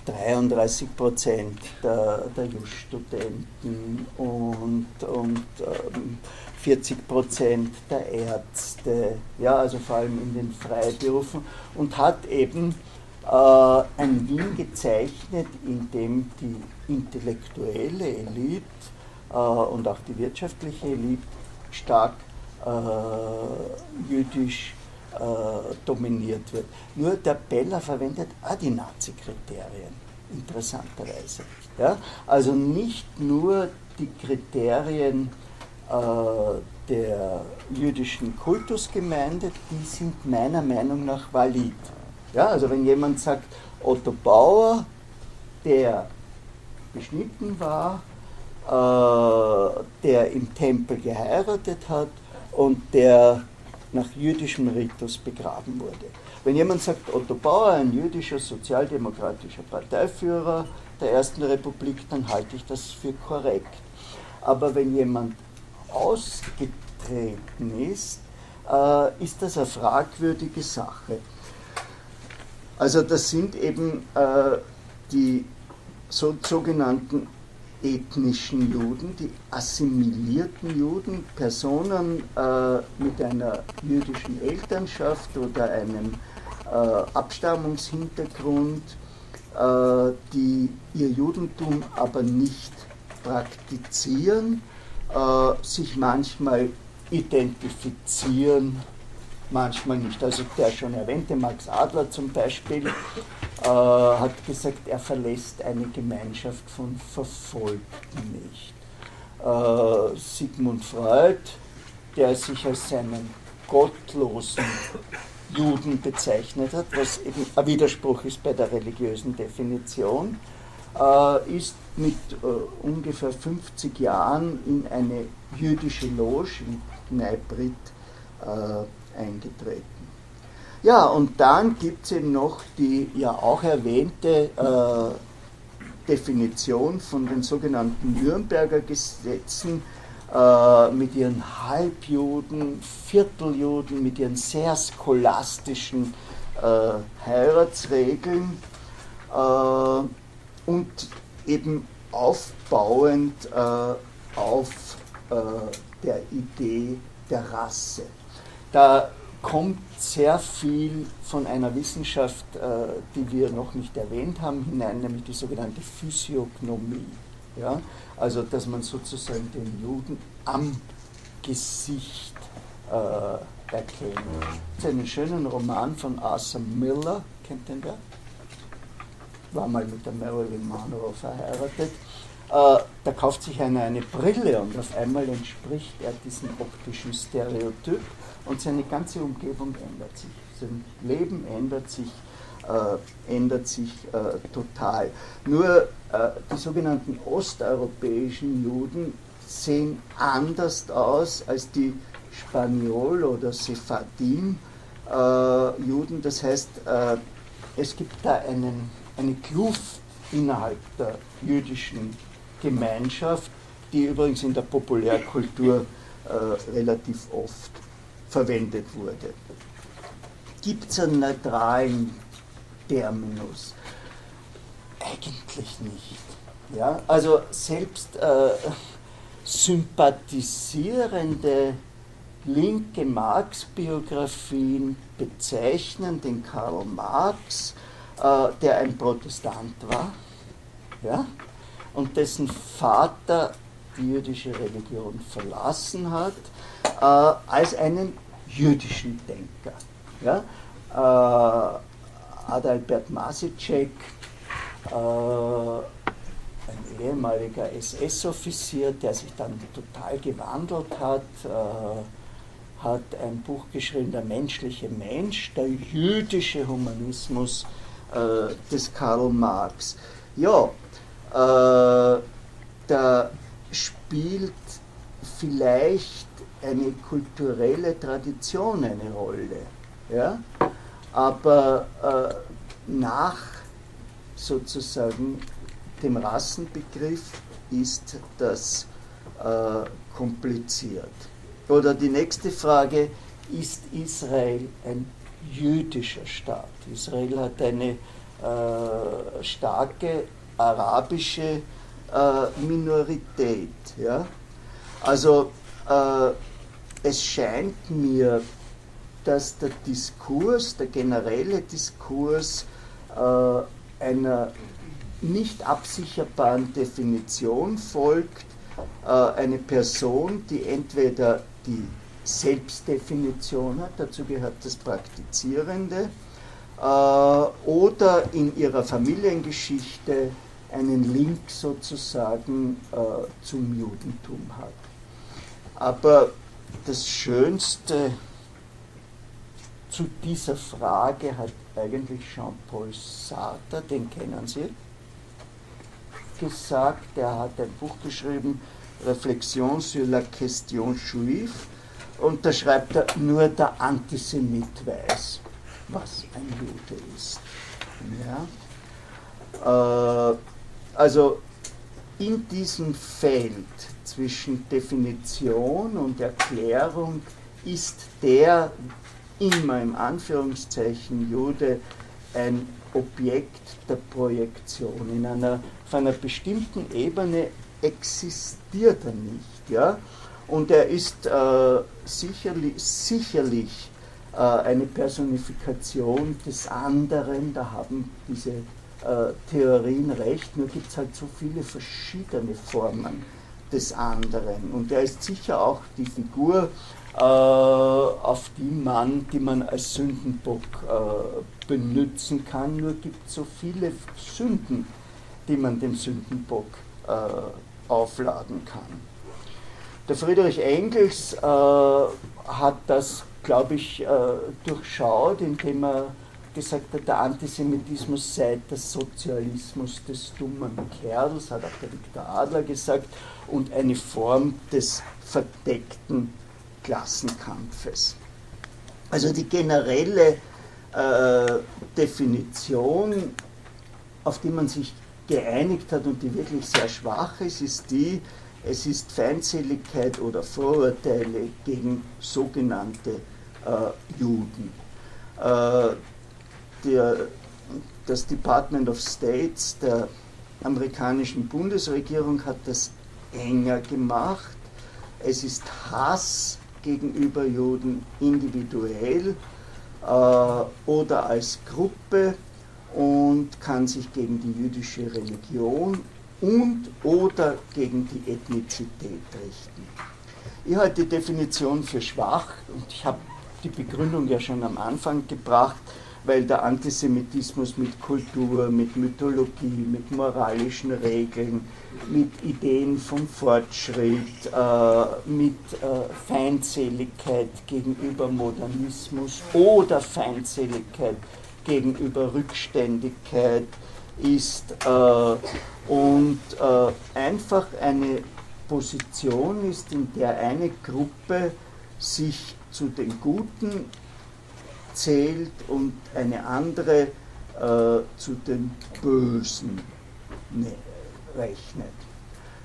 33 Prozent der, der Just-Studenten und, und ähm, 40 Prozent der Ärzte, ja, also vor allem in den Freiberufen, und hat eben äh, ein Wien gezeichnet, in dem die intellektuelle Elite äh, und auch die wirtschaftliche Elite stark äh, jüdisch dominiert wird. Nur der Beller verwendet auch die Nazi-Kriterien, interessanterweise. Ja? Also nicht nur die Kriterien äh, der jüdischen Kultusgemeinde, die sind meiner Meinung nach valid. Ja? Also wenn jemand sagt, Otto Bauer, der beschnitten war, äh, der im Tempel geheiratet hat und der nach jüdischem Ritus begraben wurde. Wenn jemand sagt, Otto Bauer, ein jüdischer sozialdemokratischer Parteiführer der Ersten Republik, dann halte ich das für korrekt. Aber wenn jemand ausgetreten ist, äh, ist das eine fragwürdige Sache. Also das sind eben äh, die so, sogenannten ethnischen Juden, die assimilierten Juden, Personen äh, mit einer jüdischen Elternschaft oder einem äh, Abstammungshintergrund, äh, die ihr Judentum aber nicht praktizieren, äh, sich manchmal identifizieren, manchmal nicht. Also der schon erwähnte Max Adler zum Beispiel äh, hat gesagt, er verlässt eine Gemeinschaft von Verfolgten nicht. Äh, Sigmund Freud, der sich als seinen gottlosen Juden bezeichnet hat, was eben ein Widerspruch ist bei der religiösen Definition, äh, ist mit äh, ungefähr 50 Jahren in eine jüdische Loge in Neibrit äh, eingetreten. Ja, und dann gibt es eben noch die ja auch erwähnte äh, Definition von den sogenannten Nürnberger Gesetzen äh, mit ihren Halbjuden, Vierteljuden, mit ihren sehr scholastischen äh, Heiratsregeln äh, und eben aufbauend äh, auf äh, der Idee der Rasse. Da kommt sehr viel von einer Wissenschaft, äh, die wir noch nicht erwähnt haben, hinein, nämlich die sogenannte Physiognomie. Ja? Also, dass man sozusagen den Juden am Gesicht äh, erkennt. Ist einen schönen Roman von Arthur Miller, kennt den wer? War mal mit der Marilyn Monroe verheiratet. Äh, da kauft sich einer eine Brille und auf einmal entspricht er diesem optischen Stereotyp und seine ganze Umgebung ändert sich. Sein Leben ändert sich, äh, ändert sich äh, total. Nur äh, die sogenannten osteuropäischen Juden sehen anders aus als die Spaniol- oder Sephardim-Juden. Äh, das heißt, äh, es gibt da einen, eine Kluft innerhalb der jüdischen Gemeinschaft, die übrigens in der Populärkultur äh, relativ oft verwendet wurde. Gibt es einen neutralen Terminus? Eigentlich nicht. Ja? Also selbst äh, sympathisierende linke Marx-Biografien bezeichnen den Karl Marx, äh, der ein Protestant war, ja? und dessen Vater die jüdische Religion verlassen hat, als einen jüdischen Denker. Ja? Äh, Adalbert Masicek, äh, ein ehemaliger SS-Offizier, der sich dann total gewandelt hat, äh, hat ein Buch geschrieben, Der menschliche Mensch, der jüdische Humanismus äh, des Karl Marx. Ja, äh, da spielt vielleicht eine kulturelle Tradition eine Rolle. Ja? Aber äh, nach sozusagen dem Rassenbegriff ist das äh, kompliziert. Oder die nächste Frage, ist Israel ein jüdischer Staat? Israel hat eine äh, starke arabische äh, Minorität. Ja? Also äh, es scheint mir, dass der Diskurs, der generelle Diskurs äh, einer nicht absicherbaren Definition folgt, äh, eine Person, die entweder die Selbstdefinition hat, dazu gehört das Praktizierende, äh, oder in ihrer Familiengeschichte einen Link sozusagen äh, zum Judentum hat. Aber das Schönste zu dieser Frage hat eigentlich Jean-Paul Sartre, den kennen Sie, gesagt. Er hat ein Buch geschrieben, Reflexion sur la question juive, und da schreibt er, nur der Antisemit weiß, was ein Jude ist. Ja? Äh, also in diesem Feld zwischen Definition und Erklärung ist der immer im Anführungszeichen Jude ein Objekt der Projektion. In einer, auf einer bestimmten Ebene existiert er nicht. Ja? Und er ist äh, sicherlich, sicherlich äh, eine Personifikation des anderen, da haben diese äh, Theorien recht, nur gibt es halt so viele verschiedene Formen des anderen. Und er ist sicher auch die Figur, äh, auf die man, die man als Sündenbock äh, benutzen kann, nur gibt es so viele Sünden, die man dem Sündenbock äh, aufladen kann. Der Friedrich Engels hat das, glaube ich, durchschaut, indem er gesagt hat, der Antisemitismus sei der Sozialismus des dummen Kerls, hat auch der Viktor Adler gesagt, und eine Form des verdeckten Klassenkampfes. Also die generelle äh, Definition, auf die man sich geeinigt hat und die wirklich sehr schwach ist, ist die, es ist Feindseligkeit oder Vorurteile gegen sogenannte äh, Juden. Äh, der, das Department of States der amerikanischen Bundesregierung hat das enger gemacht. Es ist Hass gegenüber Juden individuell äh, oder als Gruppe und kann sich gegen die jüdische Religion und oder gegen die Ethnizität richten. Ich halte die Definition für schwach und ich habe die Begründung ja schon am Anfang gebracht weil der Antisemitismus mit Kultur, mit Mythologie, mit moralischen Regeln, mit Ideen vom Fortschritt, äh, mit äh, Feindseligkeit gegenüber Modernismus oder Feindseligkeit gegenüber Rückständigkeit ist äh, und einfach eine Position ist, in der eine Gruppe sich zu den Guten zählt und eine andere äh, zu den Bösen ne, rechnet.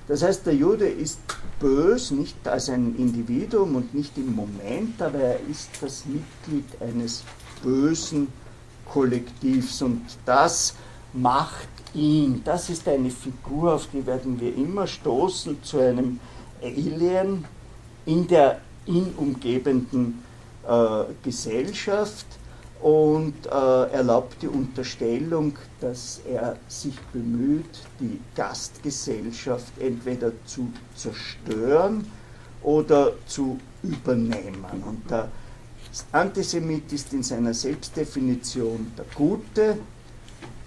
Das heißt, der Jude ist bös, nicht als ein Individuum und nicht im Moment, aber er ist das Mitglied eines bösen Kollektivs und das macht ihn, das ist eine Figur, auf die werden wir immer stoßen, zu einem Alien in der ihn umgebenden Gesellschaft und äh, erlaubt die Unterstellung, dass er sich bemüht, die Gastgesellschaft entweder zu zerstören oder zu übernehmen. Und der Antisemit ist in seiner Selbstdefinition der Gute,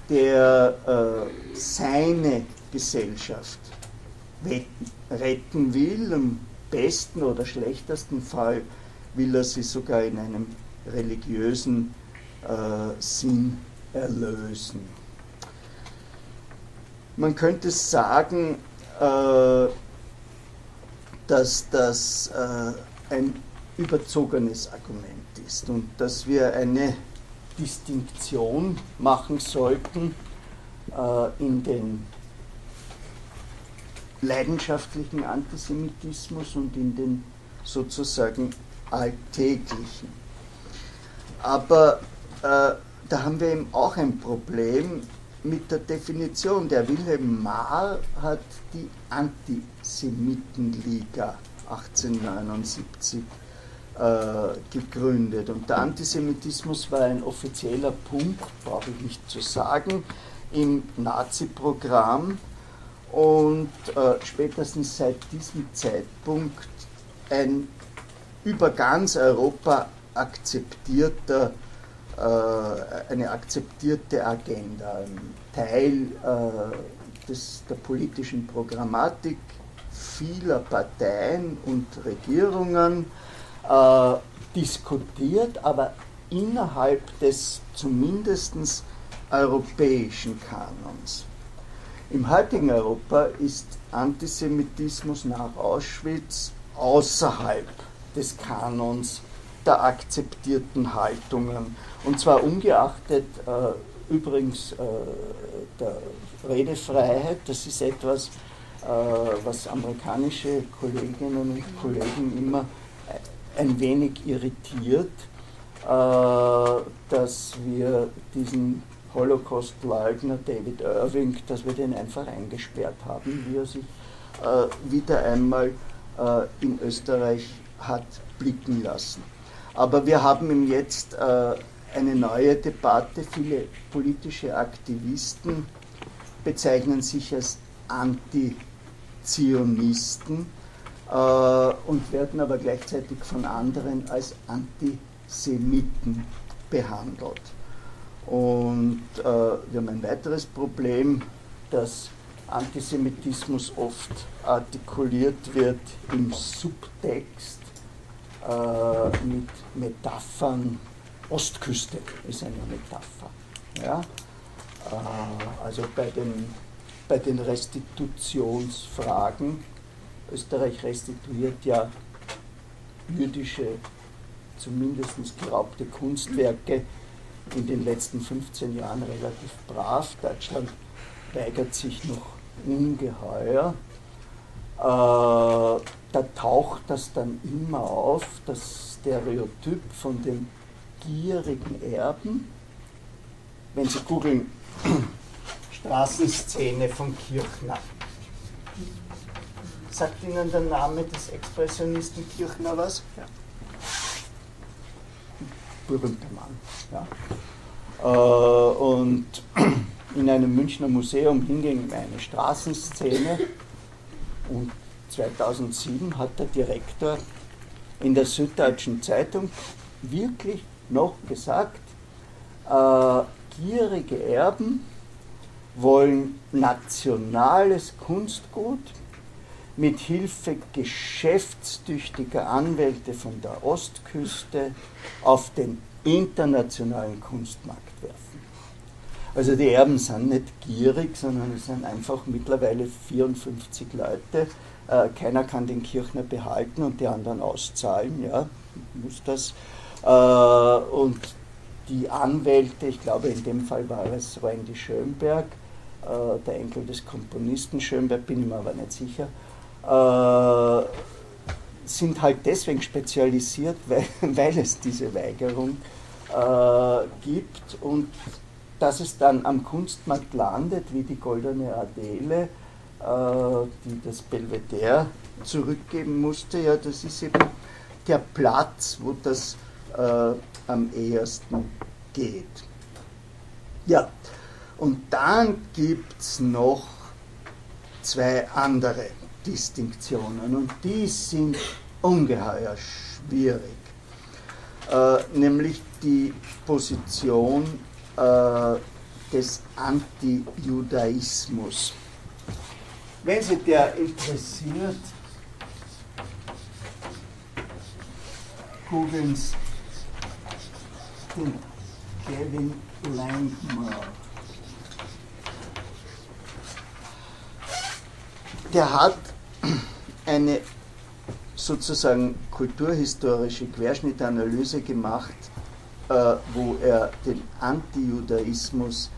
der äh, seine Gesellschaft retten will, im besten oder schlechtesten Fall will er sie sogar in einem religiösen äh, Sinn erlösen. Man könnte sagen, äh, dass das äh, ein überzogenes Argument ist und dass wir eine Distinktion machen sollten äh, in den leidenschaftlichen Antisemitismus und in den sozusagen Alltäglichen. Aber äh, da haben wir eben auch ein Problem mit der Definition. Der Wilhelm Mahr hat die Antisemitenliga 1879 äh, gegründet. Und der Antisemitismus war ein offizieller Punkt, brauche ich nicht zu sagen, im Nazi-Programm. Und äh, spätestens seit diesem Zeitpunkt ein über ganz Europa akzeptierter, äh, eine akzeptierte Agenda, ein Teil äh, des, der politischen Programmatik vieler Parteien und Regierungen, äh, diskutiert, aber innerhalb des zumindest europäischen Kanons. Im heutigen Europa ist Antisemitismus nach Auschwitz außerhalb des Kanons der akzeptierten Haltungen. Und zwar ungeachtet äh, übrigens äh, der Redefreiheit, das ist etwas, äh, was amerikanische Kolleginnen und Kollegen immer ein wenig irritiert, äh, dass wir diesen Holocaust-Leugner David Irving, dass wir den einfach eingesperrt haben, wie er sich äh, wieder einmal äh, in Österreich hat blicken lassen. Aber wir haben jetzt äh, eine neue Debatte. Viele politische Aktivisten bezeichnen sich als Anti-Zionisten äh, und werden aber gleichzeitig von anderen als Antisemiten behandelt. Und äh, wir haben ein weiteres Problem, dass Antisemitismus oft artikuliert wird im Subtext mit Metaphern. Ostküste ist eine Metapher. Ja? Äh, also bei den, bei den Restitutionsfragen, Österreich restituiert ja jüdische, zumindest geraubte Kunstwerke in den letzten 15 Jahren relativ brav. Deutschland weigert sich noch ungeheuer. Äh, da taucht das dann immer auf, das Stereotyp von dem gierigen Erben. Wenn Sie googeln, (clears throat) Straßenszene von Kirchner. Sagt Ihnen der Name des Expressionisten Kirchner was? Ja. Berühmter Mann. Ja. Äh, und (clears throat) in einem Münchner Museum hinging eine Straßenszene und 2007 hat der Direktor in der Süddeutschen Zeitung wirklich noch gesagt, äh, gierige Erben wollen nationales Kunstgut mit Hilfe geschäftstüchtiger Anwälte von der Ostküste auf den internationalen Kunstmarkt. Also die Erben sind nicht gierig, sondern es sind einfach mittlerweile 54 Leute. Äh, keiner kann den Kirchner behalten und die anderen auszahlen, ja, muss das. Äh, und die Anwälte, ich glaube in dem Fall war es Randy Schönberg, äh, der Enkel des Komponisten Schönberg, bin ich mir aber nicht sicher, sind halt deswegen spezialisiert, (laughs) weil, weil es diese Weigerung gibt und dass es dann am Kunstmarkt landet, wie die goldene Adele, äh, die das Belvedere zurückgeben musste, ja, das ist eben der Platz, wo das äh, am ehesten geht. Ja, und dann gibt es noch zwei andere Distinktionen und die sind ungeheuer schwierig, äh, nämlich die Position des Antijudaismus. Wenn Sie der interessiert, googeln Sie den Kevin Langmore. Der hat eine sozusagen kulturhistorische Querschnittanalyse gemacht äh, wo er den Antijudaismus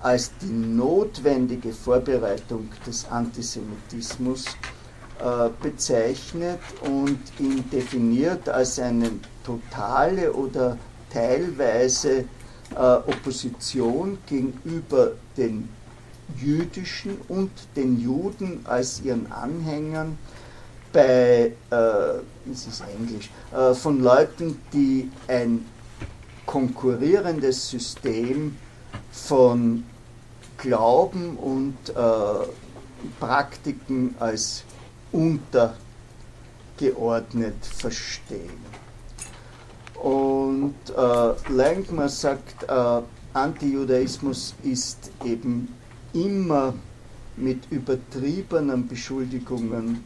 als die notwendige Vorbereitung des Antisemitismus äh, bezeichnet und ihn definiert als eine totale oder teilweise äh, Opposition gegenüber den jüdischen und den Juden als ihren Anhängern bei, äh, es ist Englisch, äh, von Leuten, die ein konkurrierendes System von Glauben und äh, Praktiken als untergeordnet verstehen. Und äh, Langmar sagt, äh, Antijudaismus ist eben immer mit übertriebenen Beschuldigungen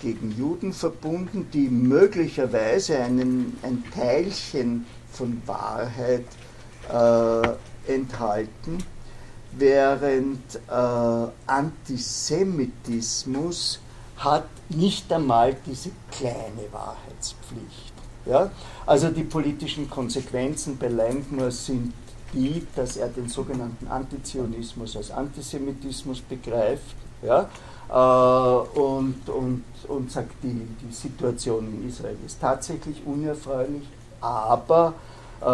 gegen Juden verbunden, die möglicherweise einen, ein Teilchen von Wahrheit äh, enthalten, während äh, Antisemitismus hat nicht einmal diese kleine Wahrheitspflicht. Ja? Also die politischen Konsequenzen bei Langmore sind die, dass er den sogenannten Antizionismus als Antisemitismus begreift ja? Äh, und, und, und sagt, die, die Situation in Israel ist tatsächlich unerfreulich, aber äh,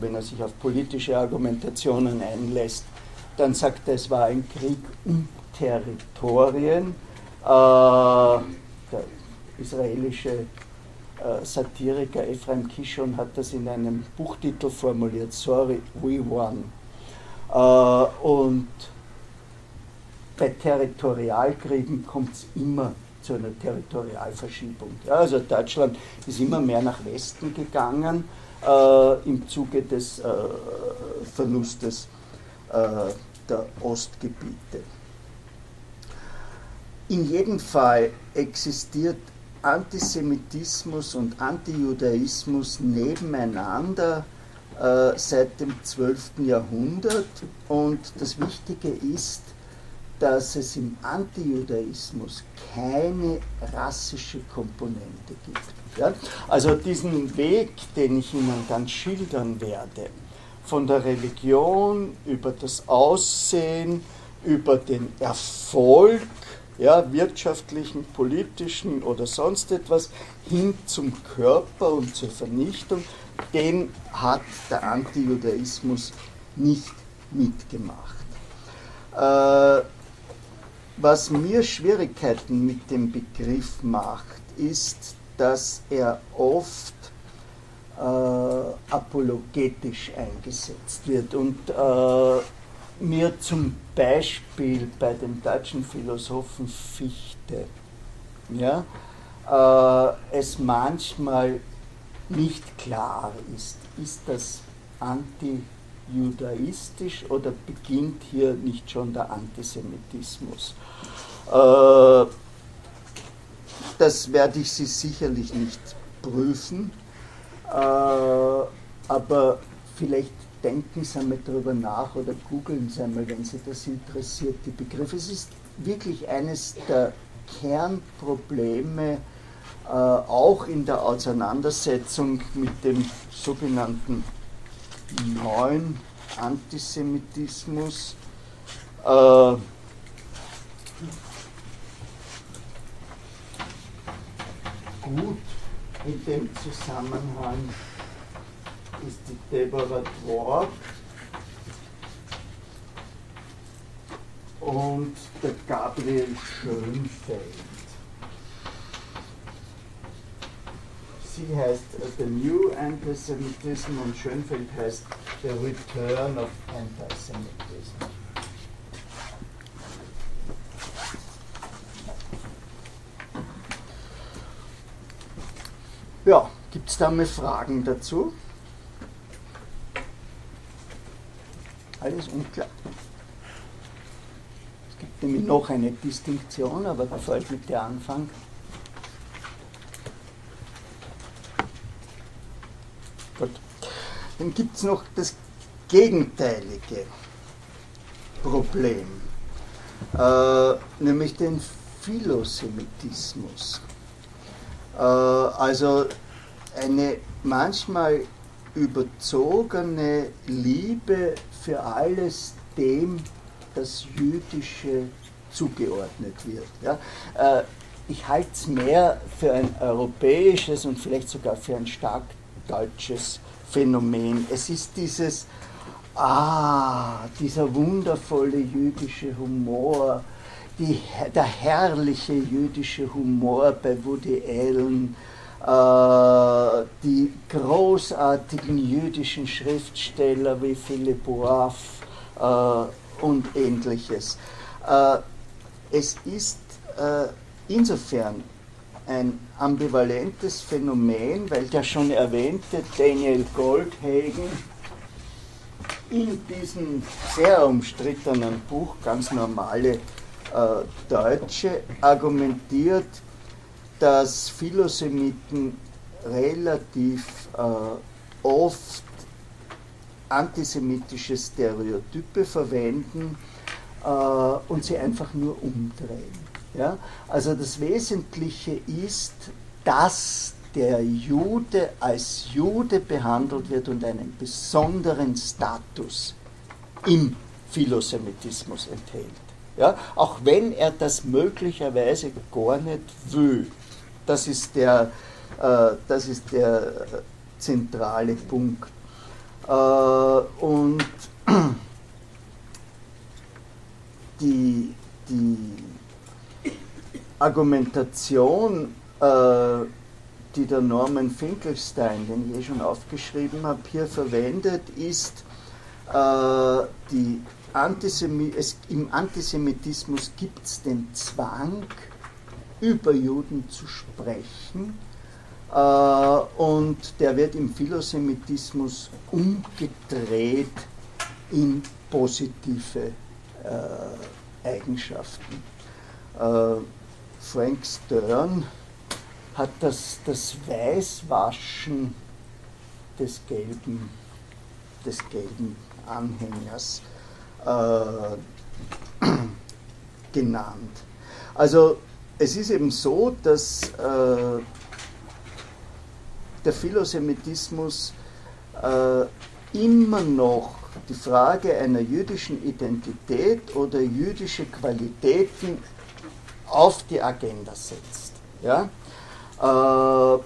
wenn er sich auf politische Argumentationen einlässt, dann sagt er, es war ein Krieg um Territorien. Äh, der israelische Satiriker Ephraim Kishon hat das in einem Buchtitel formuliert, Sorry, we won. Und bei Territorialkriegen kommt es immer zu einer Territorialverschiebung. Ja, also Deutschland ist immer mehr nach Westen gegangen äh, im Zuge des äh, Verlustes äh, der Ostgebiete. In jedem Fall existiert Antisemitismus und Antijudaismus nebeneinander äh, seit dem 12. Jahrhundert und das Wichtige ist, dass es im Antijudaismus keine rassische Komponente gibt. Ja? Also diesen Weg, den ich Ihnen dann schildern werde, von der Religion über das Aussehen, über den Erfolg, ja, wirtschaftlichen, politischen oder sonst etwas, hin zum Körper und zur Vernichtung, den hat der Antijudaismus nicht mitgemacht. Äh, was mir Schwierigkeiten mit dem Begriff macht, ist, dass er oft äh, apologetisch eingesetzt wird. Und äh, mir zum Beispiel bei dem deutschen Philosophen Fichte ja, äh, es manchmal nicht klar ist, ist das anti judaistisch oder beginnt hier nicht schon der Antisemitismus? Äh, das werde ich Sie sicherlich nicht prüfen, äh, aber vielleicht denken Sie einmal darüber nach oder googeln Sie einmal, wenn Sie das interessiert, die Begriffe. Es ist wirklich eines der Kernprobleme, äh, auch in der Auseinandersetzung mit dem sogenannten neuen Antisemitismus. Äh, gut in dem Zusammenhang ist die Deborah Dwork und der Gabriel Schönfeld. Sie heißt The New Antisemitism und Schönfeld heißt The Return of Antisemitism. Ja, gibt es da mal Fragen dazu? Alles unklar. Es gibt nämlich noch eine Distinktion, aber bevor ich mit der anfange, Gut. Dann gibt es noch das gegenteilige Problem, äh, nämlich den Philosemitismus. Äh, also eine manchmal überzogene Liebe für alles dem, das Jüdische zugeordnet wird. Ja? Äh, ich halte es mehr für ein europäisches und vielleicht sogar für ein stark deutsches Phänomen. Es ist dieses, ah, dieser wundervolle jüdische Humor, die, der herrliche jüdische Humor bei Woody Allen, äh, die großartigen jüdischen Schriftsteller wie Philipp Roth äh, und ähnliches. Äh, es ist äh, insofern ein ambivalentes Phänomen, weil der schon erwähnte Daniel Goldhagen in diesem sehr umstrittenen Buch Ganz normale äh, Deutsche argumentiert, dass Philosemiten relativ äh, oft antisemitische Stereotype verwenden äh, und sie einfach nur umdrehen. Ja? Also das Wesentliche ist, dass der Jude als Jude behandelt wird und einen besonderen Status im Philosemitismus enthält. Ja? Auch wenn er das möglicherweise gar nicht will. Das ist der, äh, das ist der zentrale Punkt. Äh, und (clears throat) die die Argumentation, äh, die der Norman Finkelstein, den ich eh schon aufgeschrieben habe, hier verwendet, ist, äh, die Antisemi es, im Antisemitismus gibt es den Zwang, über Juden zu sprechen, äh, und der wird im Philosemitismus umgedreht in positive äh, Eigenschaften. Frank Stern hat das, das Weißwaschen des gelben, des gelben Anhängers äh, (clears throat) genannt. Also es ist eben so, dass äh, der Philosemitismus äh, immer noch die Frage einer jüdischen Identität oder jüdische Qualitäten auf die Agenda setzt. Ja? Äh,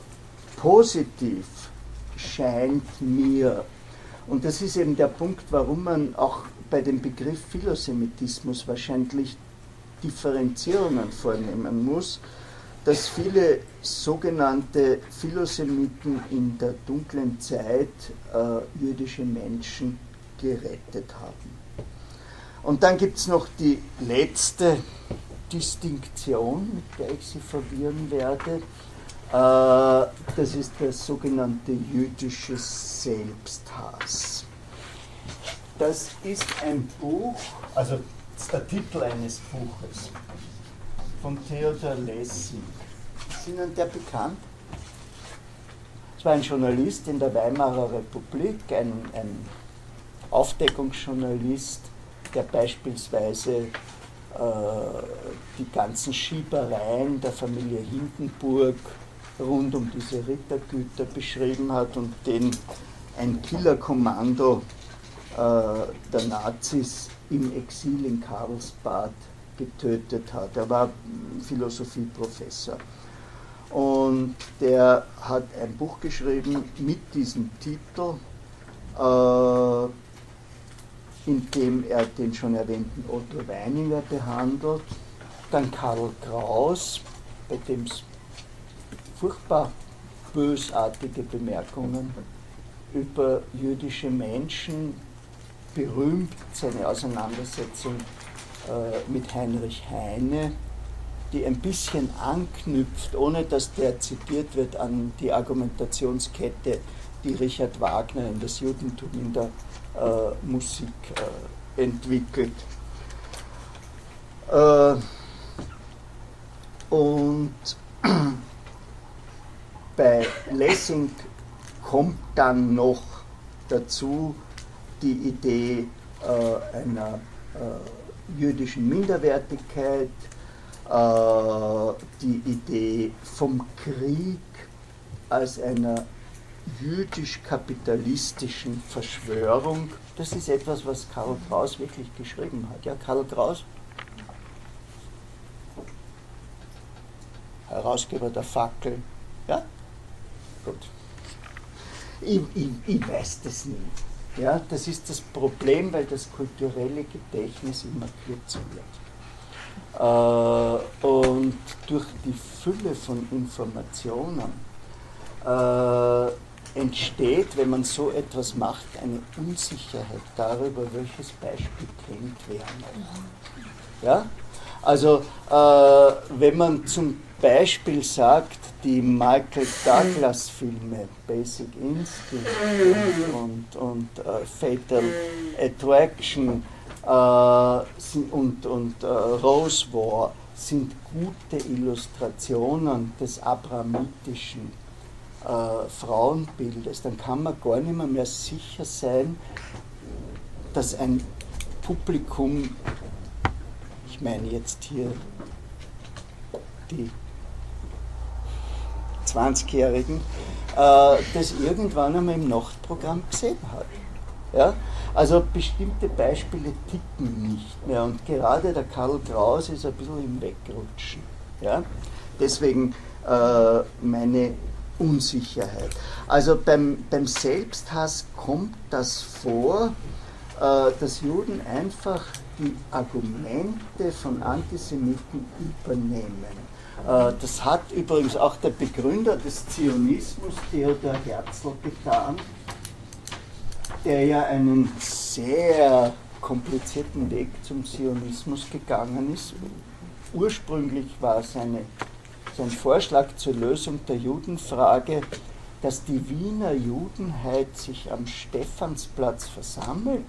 positiv scheint mir, und das ist eben der Punkt, warum man auch bei dem Begriff Philosemitismus wahrscheinlich Differenzierungen vornehmen muss, dass viele sogenannte Philosemiten in der dunklen Zeit äh, jüdische Menschen gerettet haben. Und dann gibt es noch die letzte Distinktion, mit der ich Sie verwirren werde. Äh, das ist der sogenannte jüdische Selbsthass. Das ist ein Buch, also der Titel eines Buches von Theodor Lessing. Ist Ihnen der bekannt? Es war ein Journalist in der Weimarer Republik, ein, ein Aufdeckungsjournalist, der beispielsweise die ganzen Schiebereien der Familie Hindenburg rund um diese Rittergüter beschrieben hat und den ein Killerkommando äh, der Nazis im Exil in Karlsbad getötet hat. Er war Philosophieprofessor. Und der hat ein Buch geschrieben mit diesem Titel, äh, in dem er den schon erwähnten Otto Weininger behandelt, dann Karl Kraus, bei dem es furchtbar bösartige Bemerkungen über jüdische Menschen, berühmt seine Auseinandersetzung äh, mit Heinrich Heine, die ein bisschen anknüpft, ohne dass der zitiert wird, an die Argumentationskette, die Richard Wagner in das Judentum in der äh, Musik äh, entwickelt. Äh, und (clears throat) bei Lessing kommt dann noch dazu die Idee äh, einer äh, jüdischen Minderwertigkeit, äh, die Idee vom Krieg als einer jüdisch-kapitalistischen Verschwörung. Das ist etwas, was Karl Kraus wirklich geschrieben hat. Ja, Karl Kraus, Herausgeber der Fackel. Ja? Gut. Ich, ich, ich weiß das nicht. Ja, das ist das Problem, weil das kulturelle Gedächtnis immer kürzer wird. Äh, und durch die Fülle von Informationen äh, entsteht, wenn man so etwas macht, eine Unsicherheit darüber, welches Beispiel kennt wer noch. Ja? Also, äh, wenn man zum Beispiel sagt, die Michael Douglas-Filme, Basic Instinct und, und, uh, Fatal Attraction uh, sind, und, und uh, Rose War sind gute Illustrationen des abrahamitischen Frauenbildes, dann kann man gar nicht mehr, mehr sicher sein, dass ein Publikum, ich meine jetzt hier die 20-Jährigen, äh, das irgendwann einmal im Nachtprogramm gesehen hat. Ja? Also bestimmte Beispiele tippen nicht mehr und gerade der Karl Kraus ist ein bisschen im Wegrutschen. Ja? Deswegen äh, meine Unsicherheit. Also beim, beim Selbsthass kommt das vor, äh, dass Juden einfach die Argumente von Antisemiten übernehmen. Äh, das hat übrigens auch der Begründer des Zionismus, Theodor Herzl, getan, der ja einen sehr komplizierten Weg zum Zionismus gegangen ist. Ursprünglich war seine, sein Vorschlag zur Lösung der Judenfrage, dass die Wiener Judenheit sich am Stephansplatz versammelt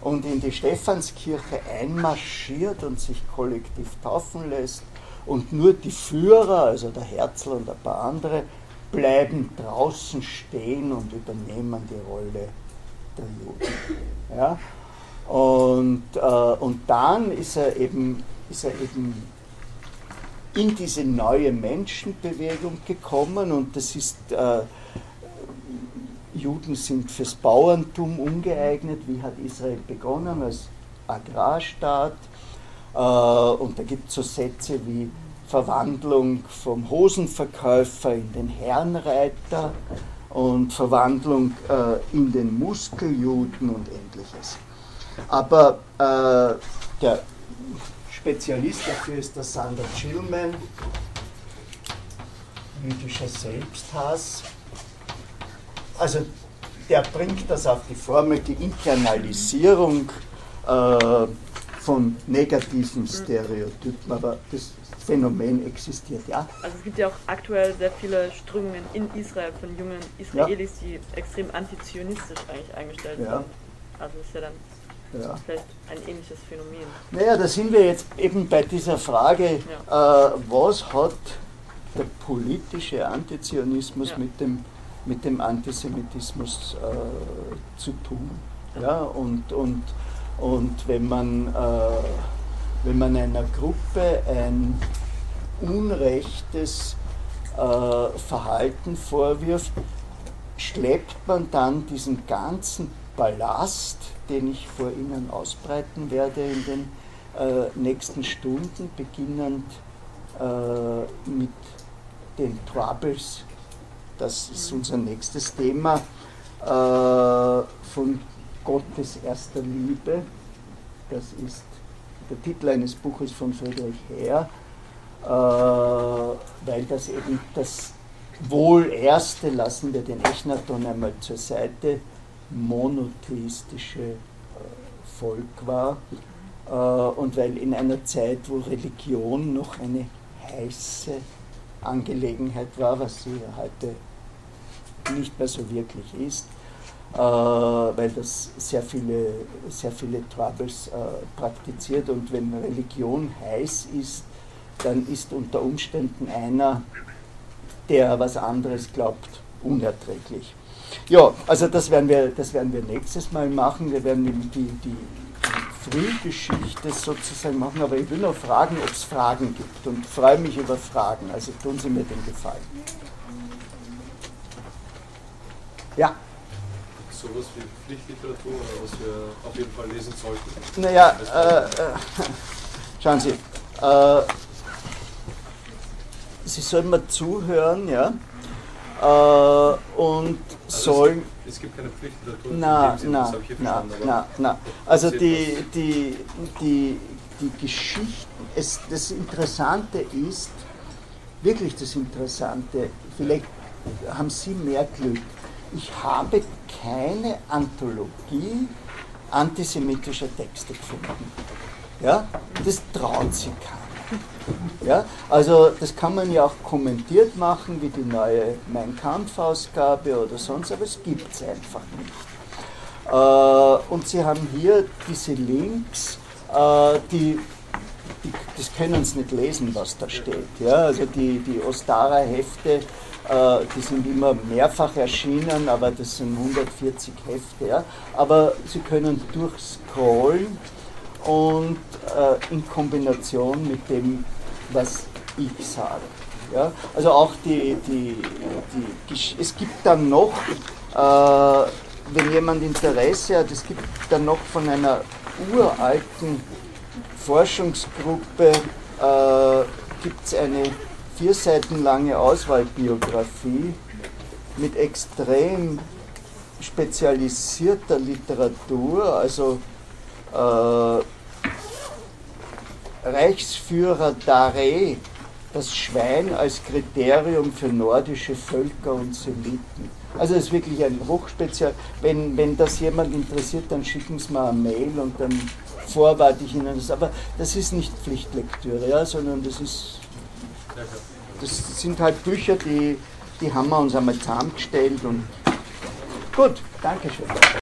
und in die Stephanskirche einmarschiert und sich kollektiv taufen lässt und nur die Führer, also der Herzl und ein paar andere, bleiben draußen stehen und übernehmen die Rolle der Juden. Ja? Und, äh, und dann ist er, eben, ist er eben in diese neue Menschenbewegung gekommen und das ist, äh, Juden sind fürs Bauerntum ungeeignet. Wie hat Israel begonnen? Als Agrarstaat. Äh, und da gibt es so Sätze wie Verwandlung vom Hosenverkäufer in den Herrenreiter und Verwandlung äh, in den Muskeljuden und ähnliches. Aber äh, der Spezialist dafür ist der Sander Chillman, jüdischer Selbsthass. Also der bringt das auf die Formel, die Internalisierung äh, von negativen Stereotypen, aber das Phänomen existiert, ja. Also es gibt ja auch aktuell sehr viele Strömungen in Israel von jungen Israelis, ja. die extrem antizionistisch eigentlich eingestellt ja. sind. Also ist ja dann ja. vielleicht ein ähnliches Phänomen. Naja, da sind wir jetzt eben bei dieser Frage, ja. äh, was hat der politische Antizionismus ja. mit, dem, mit dem Antisemitismus äh, zu tun? Ja, und, und, und wenn, man, äh, wenn man einer Gruppe ein unrechtes äh, Verhalten vorwirft, schleppt man dann diesen ganzen Ballast den ich vor Ihnen ausbreiten werde in den äh, nächsten Stunden, beginnend äh, mit den Troubles. Das ist mhm. unser nächstes Thema äh, von Gottes erster Liebe. Das ist der Titel eines Buches von Friedrich Herr, äh, weil das eben das wohl erste, lassen wir den Echnaton einmal zur Seite, monotheistische äh, Volk war äh, und weil in einer Zeit, wo Religion noch eine heiße Angelegenheit war, was sie heute nicht mehr so wirklich ist, äh, weil das sehr viele, sehr viele Troubles praktiziert und wenn Religion heiß ist, dann ist unter Umständen einer, der was anderes glaubt, unerträglich. Ja, also das werden wir, das werden wir nächstes Mal machen. Wir werden die, die Frühgeschichte sozusagen machen, aber ich will noch fragen, ob es Fragen gibt und freue mich über Fragen. Also tun Sie mir den Gefallen. Ja. Sowas wie Pflichtliteratur, was wir auf jeden Fall lesen sollten. Naja, äh, äh, (laughs) schauen Sie. Äh, Sie sollen mal zuhören, ja. Äh, und also sollen. Es, es gibt keine Pflichtliteratur. Na, na, na, na, na. Also die, die, die, die Geschichten, es, das Interessante ist, wirklich das Interessante, vielleicht haben Sie mehr Glück. Ich habe keine Anthologie antisemitischer Texte gefunden. Ja? Das traut sich keiner. Ja, also das kann man ja auch kommentiert machen, wie die neue Mein Kampf-Ausgabe oder sonst, aber es gibt es einfach nicht. Äh, und Sie haben hier diese Links, äh, die, die, das können Sie nicht lesen, was da steht. Ja? Also die, die Ostara-Hefte, äh, die sind immer mehrfach erschienen, aber das sind 140 Hefte. Ja? Aber Sie können durchscrollen und äh, in Kombination mit dem, was ich sage. Ja? Also auch die, die, die, es gibt dann noch, äh, wenn jemand Interesse hat, es gibt dann noch von einer uralten Forschungsgruppe, äh, gibt eine vier Seiten lange Auswahlbiografie mit extrem spezialisierter Literatur, also äh, Reichsführer Dare das Schwein als Kriterium für nordische Völker und Semiten. Also es ist wirklich ein Hochspezial. Wenn, wenn das jemand interessiert, dann schicken Sie mir eine Mail und dann vorwarte ich Ihnen das. Aber das ist nicht Pflichtlektüre, ja, sondern das ist. Das sind halt Bücher, die, die haben wir uns einmal zusammengestellt und gut, Dankeschön.